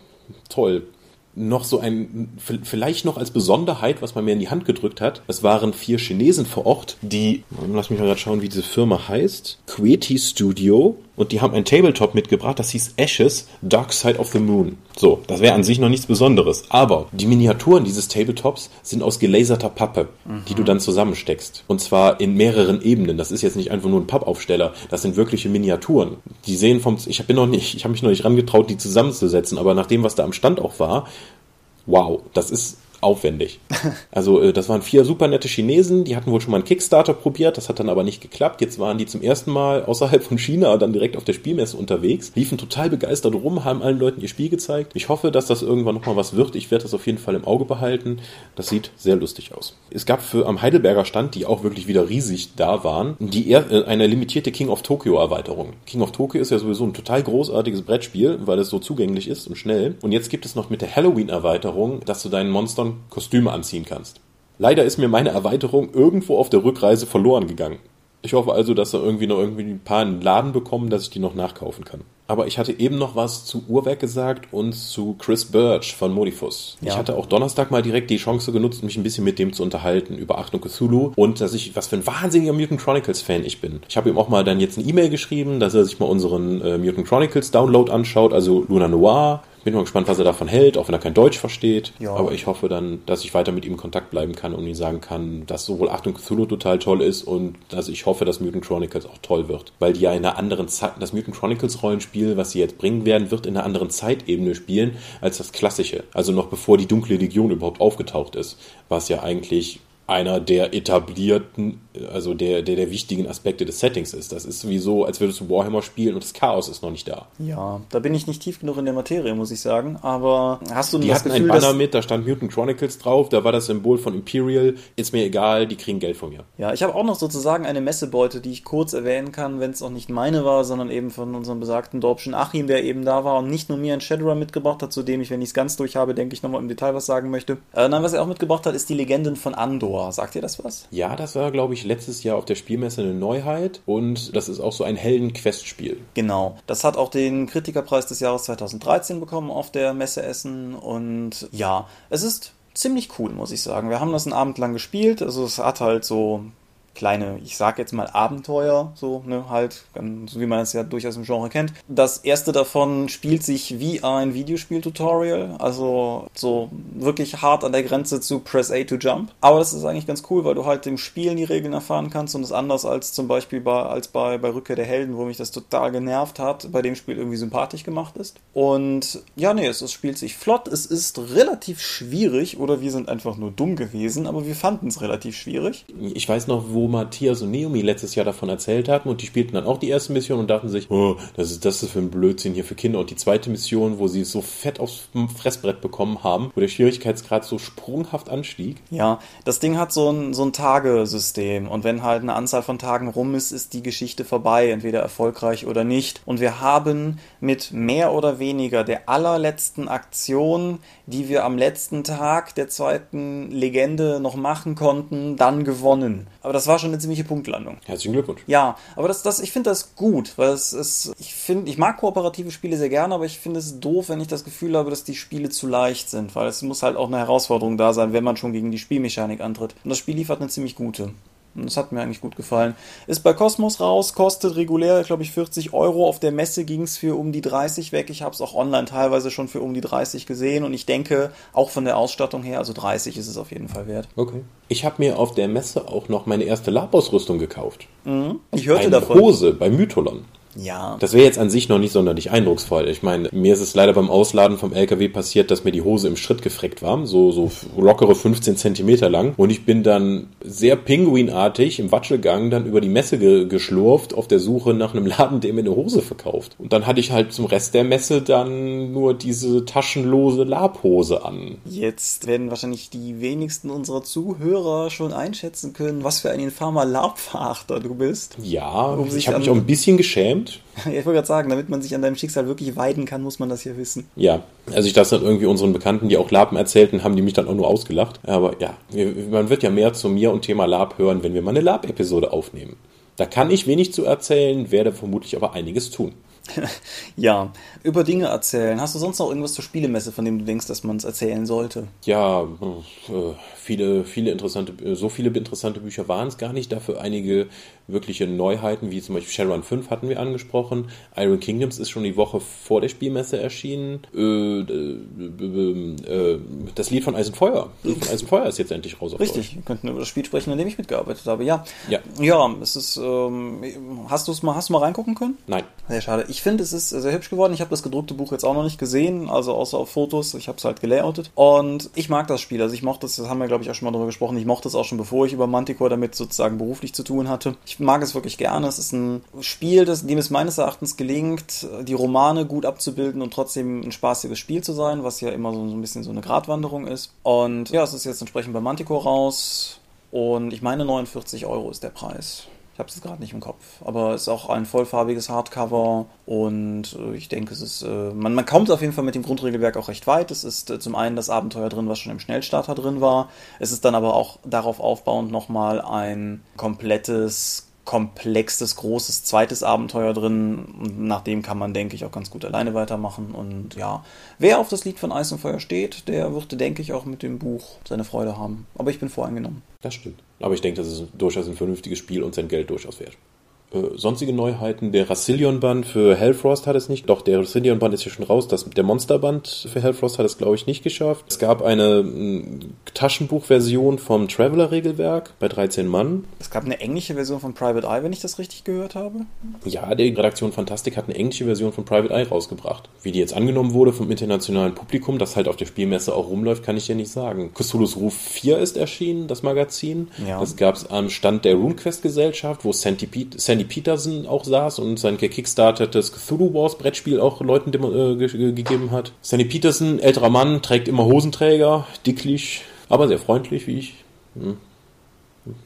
Speaker 3: toll noch so ein, vielleicht noch als Besonderheit, was man mir in die Hand gedrückt hat. Es waren vier Chinesen vor Ort, die, lass mich mal gerade schauen, wie diese Firma heißt. Queti Studio. Und die haben ein Tabletop mitgebracht, das hieß Ashes, Dark Side of the Moon. So, das wäre an sich noch nichts Besonderes. Aber die Miniaturen dieses Tabletops sind aus gelaserter Pappe, mhm. die du dann zusammensteckst. Und zwar in mehreren Ebenen. Das ist jetzt nicht einfach nur ein Pappaufsteller. Das sind wirkliche Miniaturen. Die sehen vom, ich bin noch nicht, ich habe mich noch nicht rangetraut, die zusammenzusetzen. Aber nach dem, was da am Stand auch war, wow, das ist aufwendig. Also äh, das waren vier super nette Chinesen, die hatten wohl schon mal einen Kickstarter probiert, das hat dann aber nicht geklappt. Jetzt waren die zum ersten Mal außerhalb von China dann direkt auf der Spielmesse unterwegs, liefen total begeistert rum, haben allen Leuten ihr Spiel gezeigt. Ich hoffe, dass das irgendwann nochmal was wird. Ich werde das auf jeden Fall im Auge behalten. Das sieht sehr lustig aus. Es gab für am Heidelberger Stand, die auch wirklich wieder riesig da waren, die äh, eine limitierte King of Tokyo Erweiterung. King of Tokyo ist ja sowieso ein total großartiges Brettspiel, weil es so zugänglich ist und schnell. Und jetzt gibt es noch mit der Halloween Erweiterung, dass du deinen Monstern Kostüme anziehen kannst. Leider ist mir meine Erweiterung irgendwo auf der Rückreise verloren gegangen. Ich hoffe also, dass da irgendwie noch irgendwie ein paar in den Laden bekommen, dass ich die noch nachkaufen kann. Aber ich hatte eben noch was zu Uhrwerk gesagt und zu Chris Birch von Modifus. Ja. Ich hatte auch Donnerstag mal direkt die Chance genutzt, mich ein bisschen mit dem zu unterhalten über Achtung Cthulhu und dass ich, was für ein wahnsinniger Mutant Chronicles Fan ich bin. Ich habe ihm auch mal dann jetzt eine E-Mail geschrieben, dass er sich mal unseren äh, Mutant Chronicles Download anschaut, also Luna Noir, bin mal gespannt, was er davon hält, auch wenn er kein Deutsch versteht. Ja. Aber ich hoffe dann, dass ich weiter mit ihm in Kontakt bleiben kann und ihm sagen kann, dass sowohl Achtung Cthulhu total toll ist und dass ich hoffe, dass Mutant Chronicles auch toll wird. Weil die ja in einer anderen Zeit, das Mutant Chronicles Rollenspiel, was sie jetzt bringen werden, wird in einer anderen Zeitebene spielen als das klassische. Also noch bevor die dunkle Legion überhaupt aufgetaucht ist. Was ja eigentlich einer der etablierten, also der, der, der wichtigen Aspekte des Settings ist. Das ist sowieso, als würdest du Warhammer spielen und das Chaos ist noch nicht da.
Speaker 2: Ja, da bin ich nicht tief genug in der Materie, muss ich sagen. Aber hast du
Speaker 3: die das Gefühl, ein Banner mit, da stand Mutant Chronicles drauf, da war das Symbol von Imperial. Ist mir egal, die kriegen Geld von mir.
Speaker 2: Ja, ich habe auch noch sozusagen eine Messebeute, die ich kurz erwähnen kann, wenn es auch nicht meine war, sondern eben von unserem besagten Dorpschen Achim, der eben da war und nicht nur mir ein Shadowrun mitgebracht hat, zu dem ich, wenn ich es ganz durch habe, denke ich nochmal im Detail was sagen möchte. Äh, nein, was er auch mitgebracht hat, ist die Legenden von Andor. Sagt ihr das was?
Speaker 3: Ja, das war, glaube ich, letztes Jahr auf der Spielmesse eine Neuheit und das ist auch so ein Helden-Quest-Spiel.
Speaker 2: Genau. Das hat auch den Kritikerpreis des Jahres 2013 bekommen auf der Messe Essen und ja, es ist ziemlich cool, muss ich sagen. Wir haben das einen Abend lang gespielt. Also es hat halt so kleine, ich sag jetzt mal Abenteuer, so, ne, halt, so wie man es ja durchaus im Genre kennt. Das erste davon spielt sich wie ein Videospiel-Tutorial, also so wirklich hart an der Grenze zu Press A to Jump. Aber das ist eigentlich ganz cool, weil du halt im Spielen die Regeln erfahren kannst und es anders als zum Beispiel bei, als bei, bei Rückkehr der Helden, wo mich das total genervt hat, bei dem Spiel irgendwie sympathisch gemacht ist. Und ja, nee, es, es spielt sich flott, es ist relativ schwierig oder wir sind einfach nur dumm gewesen, aber wir fanden es relativ schwierig.
Speaker 3: Ich weiß noch, wo Matthias und Naomi letztes Jahr davon erzählt hatten und die spielten dann auch die erste Mission und dachten sich, oh, das ist das ist für ein Blödsinn hier für Kinder. Und die zweite Mission, wo sie es so fett aufs Fressbrett bekommen haben, wo der Schwierigkeitsgrad so sprunghaft anstieg.
Speaker 2: Ja, das Ding hat so ein, so ein Tagesystem und wenn halt eine Anzahl von Tagen rum ist, ist die Geschichte vorbei, entweder erfolgreich oder nicht. Und wir haben mit mehr oder weniger der allerletzten Aktion, die wir am letzten Tag der zweiten Legende noch machen konnten, dann gewonnen. Aber das war schon eine ziemliche Punktlandung.
Speaker 3: Herzlichen Glückwunsch.
Speaker 2: Ja, aber das, das, ich finde das gut, weil es ist, ich finde, ich mag kooperative Spiele sehr gerne, aber ich finde es doof, wenn ich das Gefühl habe, dass die Spiele zu leicht sind, weil es muss halt auch eine Herausforderung da sein, wenn man schon gegen die Spielmechanik antritt. Und das Spiel liefert eine ziemlich gute. Das hat mir eigentlich gut gefallen. Ist bei Cosmos raus, kostet regulär, glaube ich, 40 Euro. Auf der Messe ging es für um die 30 weg. Ich habe es auch online teilweise schon für um die 30 gesehen. Und ich denke, auch von der Ausstattung her, also 30 ist es auf jeden Fall wert.
Speaker 3: Okay. Ich habe mir auf der Messe auch noch meine erste Labausrüstung gekauft.
Speaker 2: Mhm. Ich hörte
Speaker 3: Eine
Speaker 2: davon.
Speaker 3: Hose bei Mytholon.
Speaker 2: Ja.
Speaker 3: Das wäre jetzt an sich noch nicht sonderlich eindrucksvoll. Ich meine, mir ist es leider beim Ausladen vom LKW passiert, dass mir die Hose im Schritt gefreckt war, so, so lockere 15 Zentimeter lang. Und ich bin dann sehr pinguinartig im Watschelgang dann über die Messe ge geschlurft auf der Suche nach einem Laden, der mir eine Hose verkauft. Und dann hatte ich halt zum Rest der Messe dann nur diese taschenlose Labhose an.
Speaker 2: Jetzt werden wahrscheinlich die wenigsten unserer Zuhörer schon einschätzen können, was für ein infamer Labverachter du bist.
Speaker 3: Ja, um ich habe mich auch ein bisschen geschämt stimmt.
Speaker 2: Ich wollte gerade sagen, damit man sich an deinem Schicksal wirklich weiden kann, muss man das ja wissen.
Speaker 3: Ja, als ich das dann irgendwie unseren Bekannten, die auch Lapen erzählten, haben die mich dann auch nur ausgelacht. Aber ja, man wird ja mehr zu mir und Thema Lab hören, wenn wir mal eine Lab-Episode aufnehmen. Da kann ich wenig zu erzählen, werde vermutlich aber einiges tun.
Speaker 2: ja, über Dinge erzählen. Hast du sonst noch irgendwas zur Spielemesse, von dem du denkst, dass man es erzählen sollte?
Speaker 3: Ja, äh, viele, viele interessante, äh, so viele interessante Bücher waren es gar nicht. Dafür einige wirkliche Neuheiten, wie zum Beispiel Shadowrun 5 hatten wir angesprochen. Iron Kingdoms ist schon die Woche vor der Spielmesse erschienen. Äh, das Lied von Eisenfeuer. Das Lied von Eisenfeuer ist jetzt endlich raus.
Speaker 2: Richtig, wir könnten über das Spiel sprechen, an dem ich mitgearbeitet habe. Ja,
Speaker 3: ja,
Speaker 2: ja es ist. Ähm, hast du es mal, hast du mal reingucken können?
Speaker 3: Nein.
Speaker 2: Sehr schade. Ich finde, es ist sehr hübsch geworden. Ich habe das gedruckte Buch jetzt auch noch nicht gesehen, also außer auf Fotos. Ich habe es halt gelayoutet. Und ich mag das Spiel. Also ich mochte das, das haben wir glaube ich auch schon mal darüber gesprochen. Ich mochte es auch schon bevor ich über Manticore damit sozusagen beruflich zu tun hatte. Ich mag es wirklich gerne. Es ist ein Spiel, das, dem es meines Erachtens gelingt, die Romane gut abzubilden und trotzdem ein spaßiges Spiel zu sein, was ja immer so, so ein bisschen so eine Gratwanderung ist. Und ja, es ist jetzt entsprechend bei Manticore raus. Und ich meine 49 Euro ist der Preis. Habe es gerade nicht im Kopf. Aber es ist auch ein vollfarbiges Hardcover und äh, ich denke, es ist. Äh, man, man kommt auf jeden Fall mit dem Grundregelwerk auch recht weit. Es ist äh, zum einen das Abenteuer drin, was schon im Schnellstarter drin war. Es ist dann aber auch darauf aufbauend nochmal ein komplettes komplexes, großes zweites Abenteuer drin. Und nach dem kann man, denke ich, auch ganz gut alleine weitermachen. Und ja, wer auf das Lied von Eis und Feuer steht, der würde, denke ich, auch mit dem Buch seine Freude haben. Aber ich bin voreingenommen.
Speaker 3: Das stimmt. Aber ich denke, das ist durchaus ein vernünftiges Spiel und sein Geld durchaus wert. Äh, sonstige Neuheiten. Der Rassillion-Band für Hellfrost hat es nicht. Doch, der Rassillion-Band ist ja schon raus. Das, der Monster-Band für Hellfrost hat es, glaube ich, nicht geschafft. Es gab eine Taschenbuchversion vom Traveler-Regelwerk bei 13 Mann.
Speaker 2: Es gab eine englische Version von Private Eye, wenn ich das richtig gehört habe.
Speaker 3: Ja, die Redaktion Fantastik hat eine englische Version von Private Eye rausgebracht. Wie die jetzt angenommen wurde vom internationalen Publikum, das halt auf der Spielmesse auch rumläuft, kann ich dir nicht sagen. Cthulhu's Ruf 4 ist erschienen, das Magazin. Ja. Das gab es am Stand der RuneQuest-Gesellschaft, wo Sandy, Pete, Sandy Andy Peterson auch saß und sein gekickstartetes Cthulhu Wars Brettspiel auch Leuten äh, ge gegeben hat. Sandy Peterson, älterer Mann, trägt immer Hosenträger, dicklich, aber sehr freundlich, wie ich hm,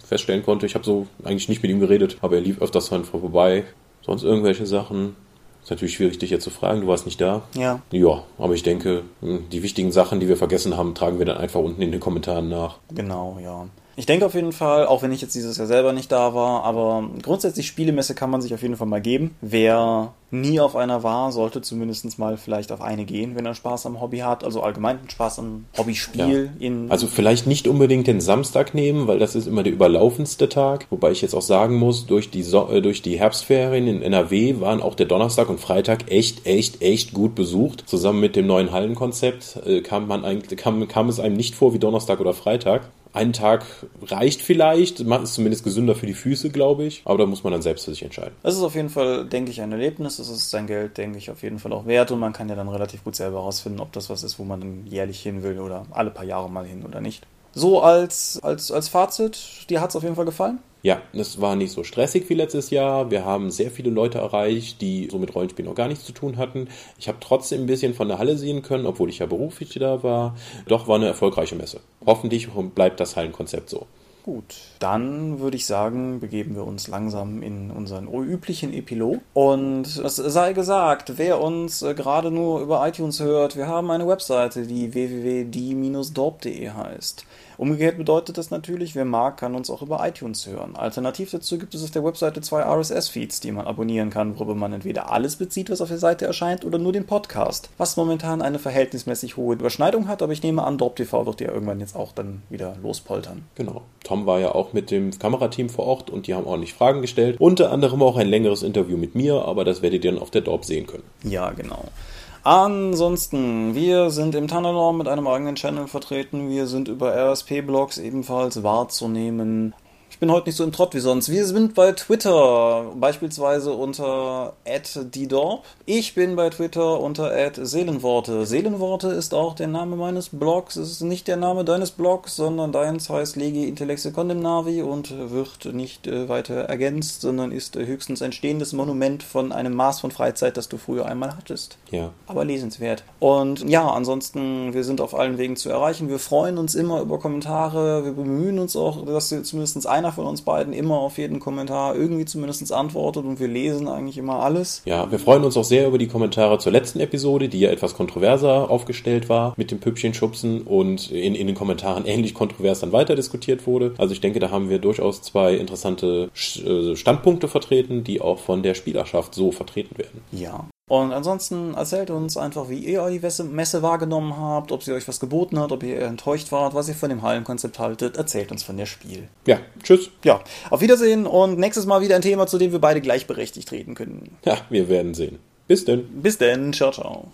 Speaker 3: feststellen konnte. Ich habe so eigentlich nicht mit ihm geredet, aber er lief öfters dran vorbei. Sonst irgendwelche Sachen. Ist natürlich schwierig, dich jetzt zu fragen, du warst nicht da.
Speaker 2: Ja.
Speaker 3: Ja, aber ich denke, hm, die wichtigen Sachen, die wir vergessen haben, tragen wir dann einfach unten in den Kommentaren nach.
Speaker 2: Genau, ja. Ich denke auf jeden Fall, auch wenn ich jetzt dieses Jahr selber nicht da war, aber grundsätzlich Spielemesse kann man sich auf jeden Fall mal geben. Wer nie auf einer war, sollte zumindest mal vielleicht auf eine gehen, wenn er Spaß am Hobby hat, also allgemein Spaß am Hobbyspiel.
Speaker 3: Ja. also vielleicht nicht unbedingt den Samstag nehmen, weil das ist immer der überlaufendste Tag. Wobei ich jetzt auch sagen muss, durch die, so äh, durch die Herbstferien in NRW waren auch der Donnerstag und Freitag echt, echt, echt gut besucht. Zusammen mit dem neuen Hallenkonzept äh, kam, man eigentlich, kam, kam es einem nicht vor wie Donnerstag oder Freitag. Ein Tag reicht vielleicht, macht es zumindest gesünder für die Füße, glaube ich. Aber da muss man dann selbst für sich entscheiden.
Speaker 2: Es ist auf jeden Fall, denke ich, ein Erlebnis. Es ist sein Geld, denke ich, auf jeden Fall auch wert. Und man kann ja dann relativ gut selber herausfinden, ob das was ist, wo man dann jährlich hin will oder alle paar Jahre mal hin oder nicht. So als, als, als Fazit, dir hat es auf jeden Fall gefallen?
Speaker 3: Ja, es war nicht so stressig wie letztes Jahr. Wir haben sehr viele Leute erreicht, die so mit Rollenspielen noch gar nichts zu tun hatten. Ich habe trotzdem ein bisschen von der Halle sehen können, obwohl ich ja beruflich da war. Doch war eine erfolgreiche Messe. Hoffentlich bleibt das Hallenkonzept so.
Speaker 2: Gut, dann würde ich sagen, begeben wir uns langsam in unseren üblichen Epilog. Und es sei gesagt, wer uns äh, gerade nur über iTunes hört, wir haben eine Webseite, die www.die-dorp.de heißt. Umgekehrt bedeutet das natürlich, wer mag, kann uns auch über iTunes hören. Alternativ dazu gibt es auf der Webseite zwei RSS-Feeds, die man abonnieren kann, worüber man entweder alles bezieht, was auf der Seite erscheint, oder nur den Podcast, was momentan eine verhältnismäßig hohe Überschneidung hat, aber ich nehme an, DorpTV wird ja irgendwann jetzt auch dann wieder lospoltern.
Speaker 3: Genau. Tom war ja auch mit dem Kamerateam vor Ort und die haben ordentlich Fragen gestellt. Unter anderem auch ein längeres Interview mit mir, aber das werdet ihr dann auf der Dorp sehen können.
Speaker 2: Ja, genau. Ansonsten, wir sind im Tunnelnorm mit einem eigenen Channel vertreten. Wir sind über RSP-Blogs ebenfalls wahrzunehmen. Ich bin heute nicht so im Trott wie sonst. Wir sind bei Twitter, beispielsweise unter @ddorp. Ich bin bei Twitter unter @seelenworte. Seelenworte ist auch der Name meines Blogs. Es ist nicht der Name deines Blogs, sondern deins heißt Legi Intellexicon im Navi und wird nicht äh, weiter ergänzt, sondern ist äh, höchstens ein stehendes Monument von einem Maß von Freizeit, das du früher einmal hattest.
Speaker 3: Ja.
Speaker 2: Aber lesenswert. Und ja, ansonsten, wir sind auf allen Wegen zu erreichen. Wir freuen uns immer über Kommentare. Wir bemühen uns auch, dass zumindest einer von uns beiden immer auf jeden Kommentar irgendwie zumindest antwortet und wir lesen eigentlich immer alles.
Speaker 3: Ja, wir freuen uns auch sehr über die Kommentare zur letzten Episode, die ja etwas kontroverser aufgestellt war mit dem Püppchenschubsen und in, in den Kommentaren ähnlich kontrovers dann weiter diskutiert wurde. Also ich denke, da haben wir durchaus zwei interessante äh, Standpunkte vertreten, die auch von der Spielerschaft so vertreten werden.
Speaker 2: Ja. Und ansonsten erzählt uns einfach, wie ihr die Messe wahrgenommen habt, ob sie euch was geboten hat, ob ihr enttäuscht wart, was ihr von dem Hallenkonzept haltet. Erzählt uns von der Spiel.
Speaker 3: Ja, tschüss.
Speaker 2: Ja, auf Wiedersehen und nächstes Mal wieder ein Thema, zu dem wir beide gleichberechtigt reden können.
Speaker 3: Ja, wir werden sehen. Bis denn.
Speaker 2: Bis denn. Ciao, ciao.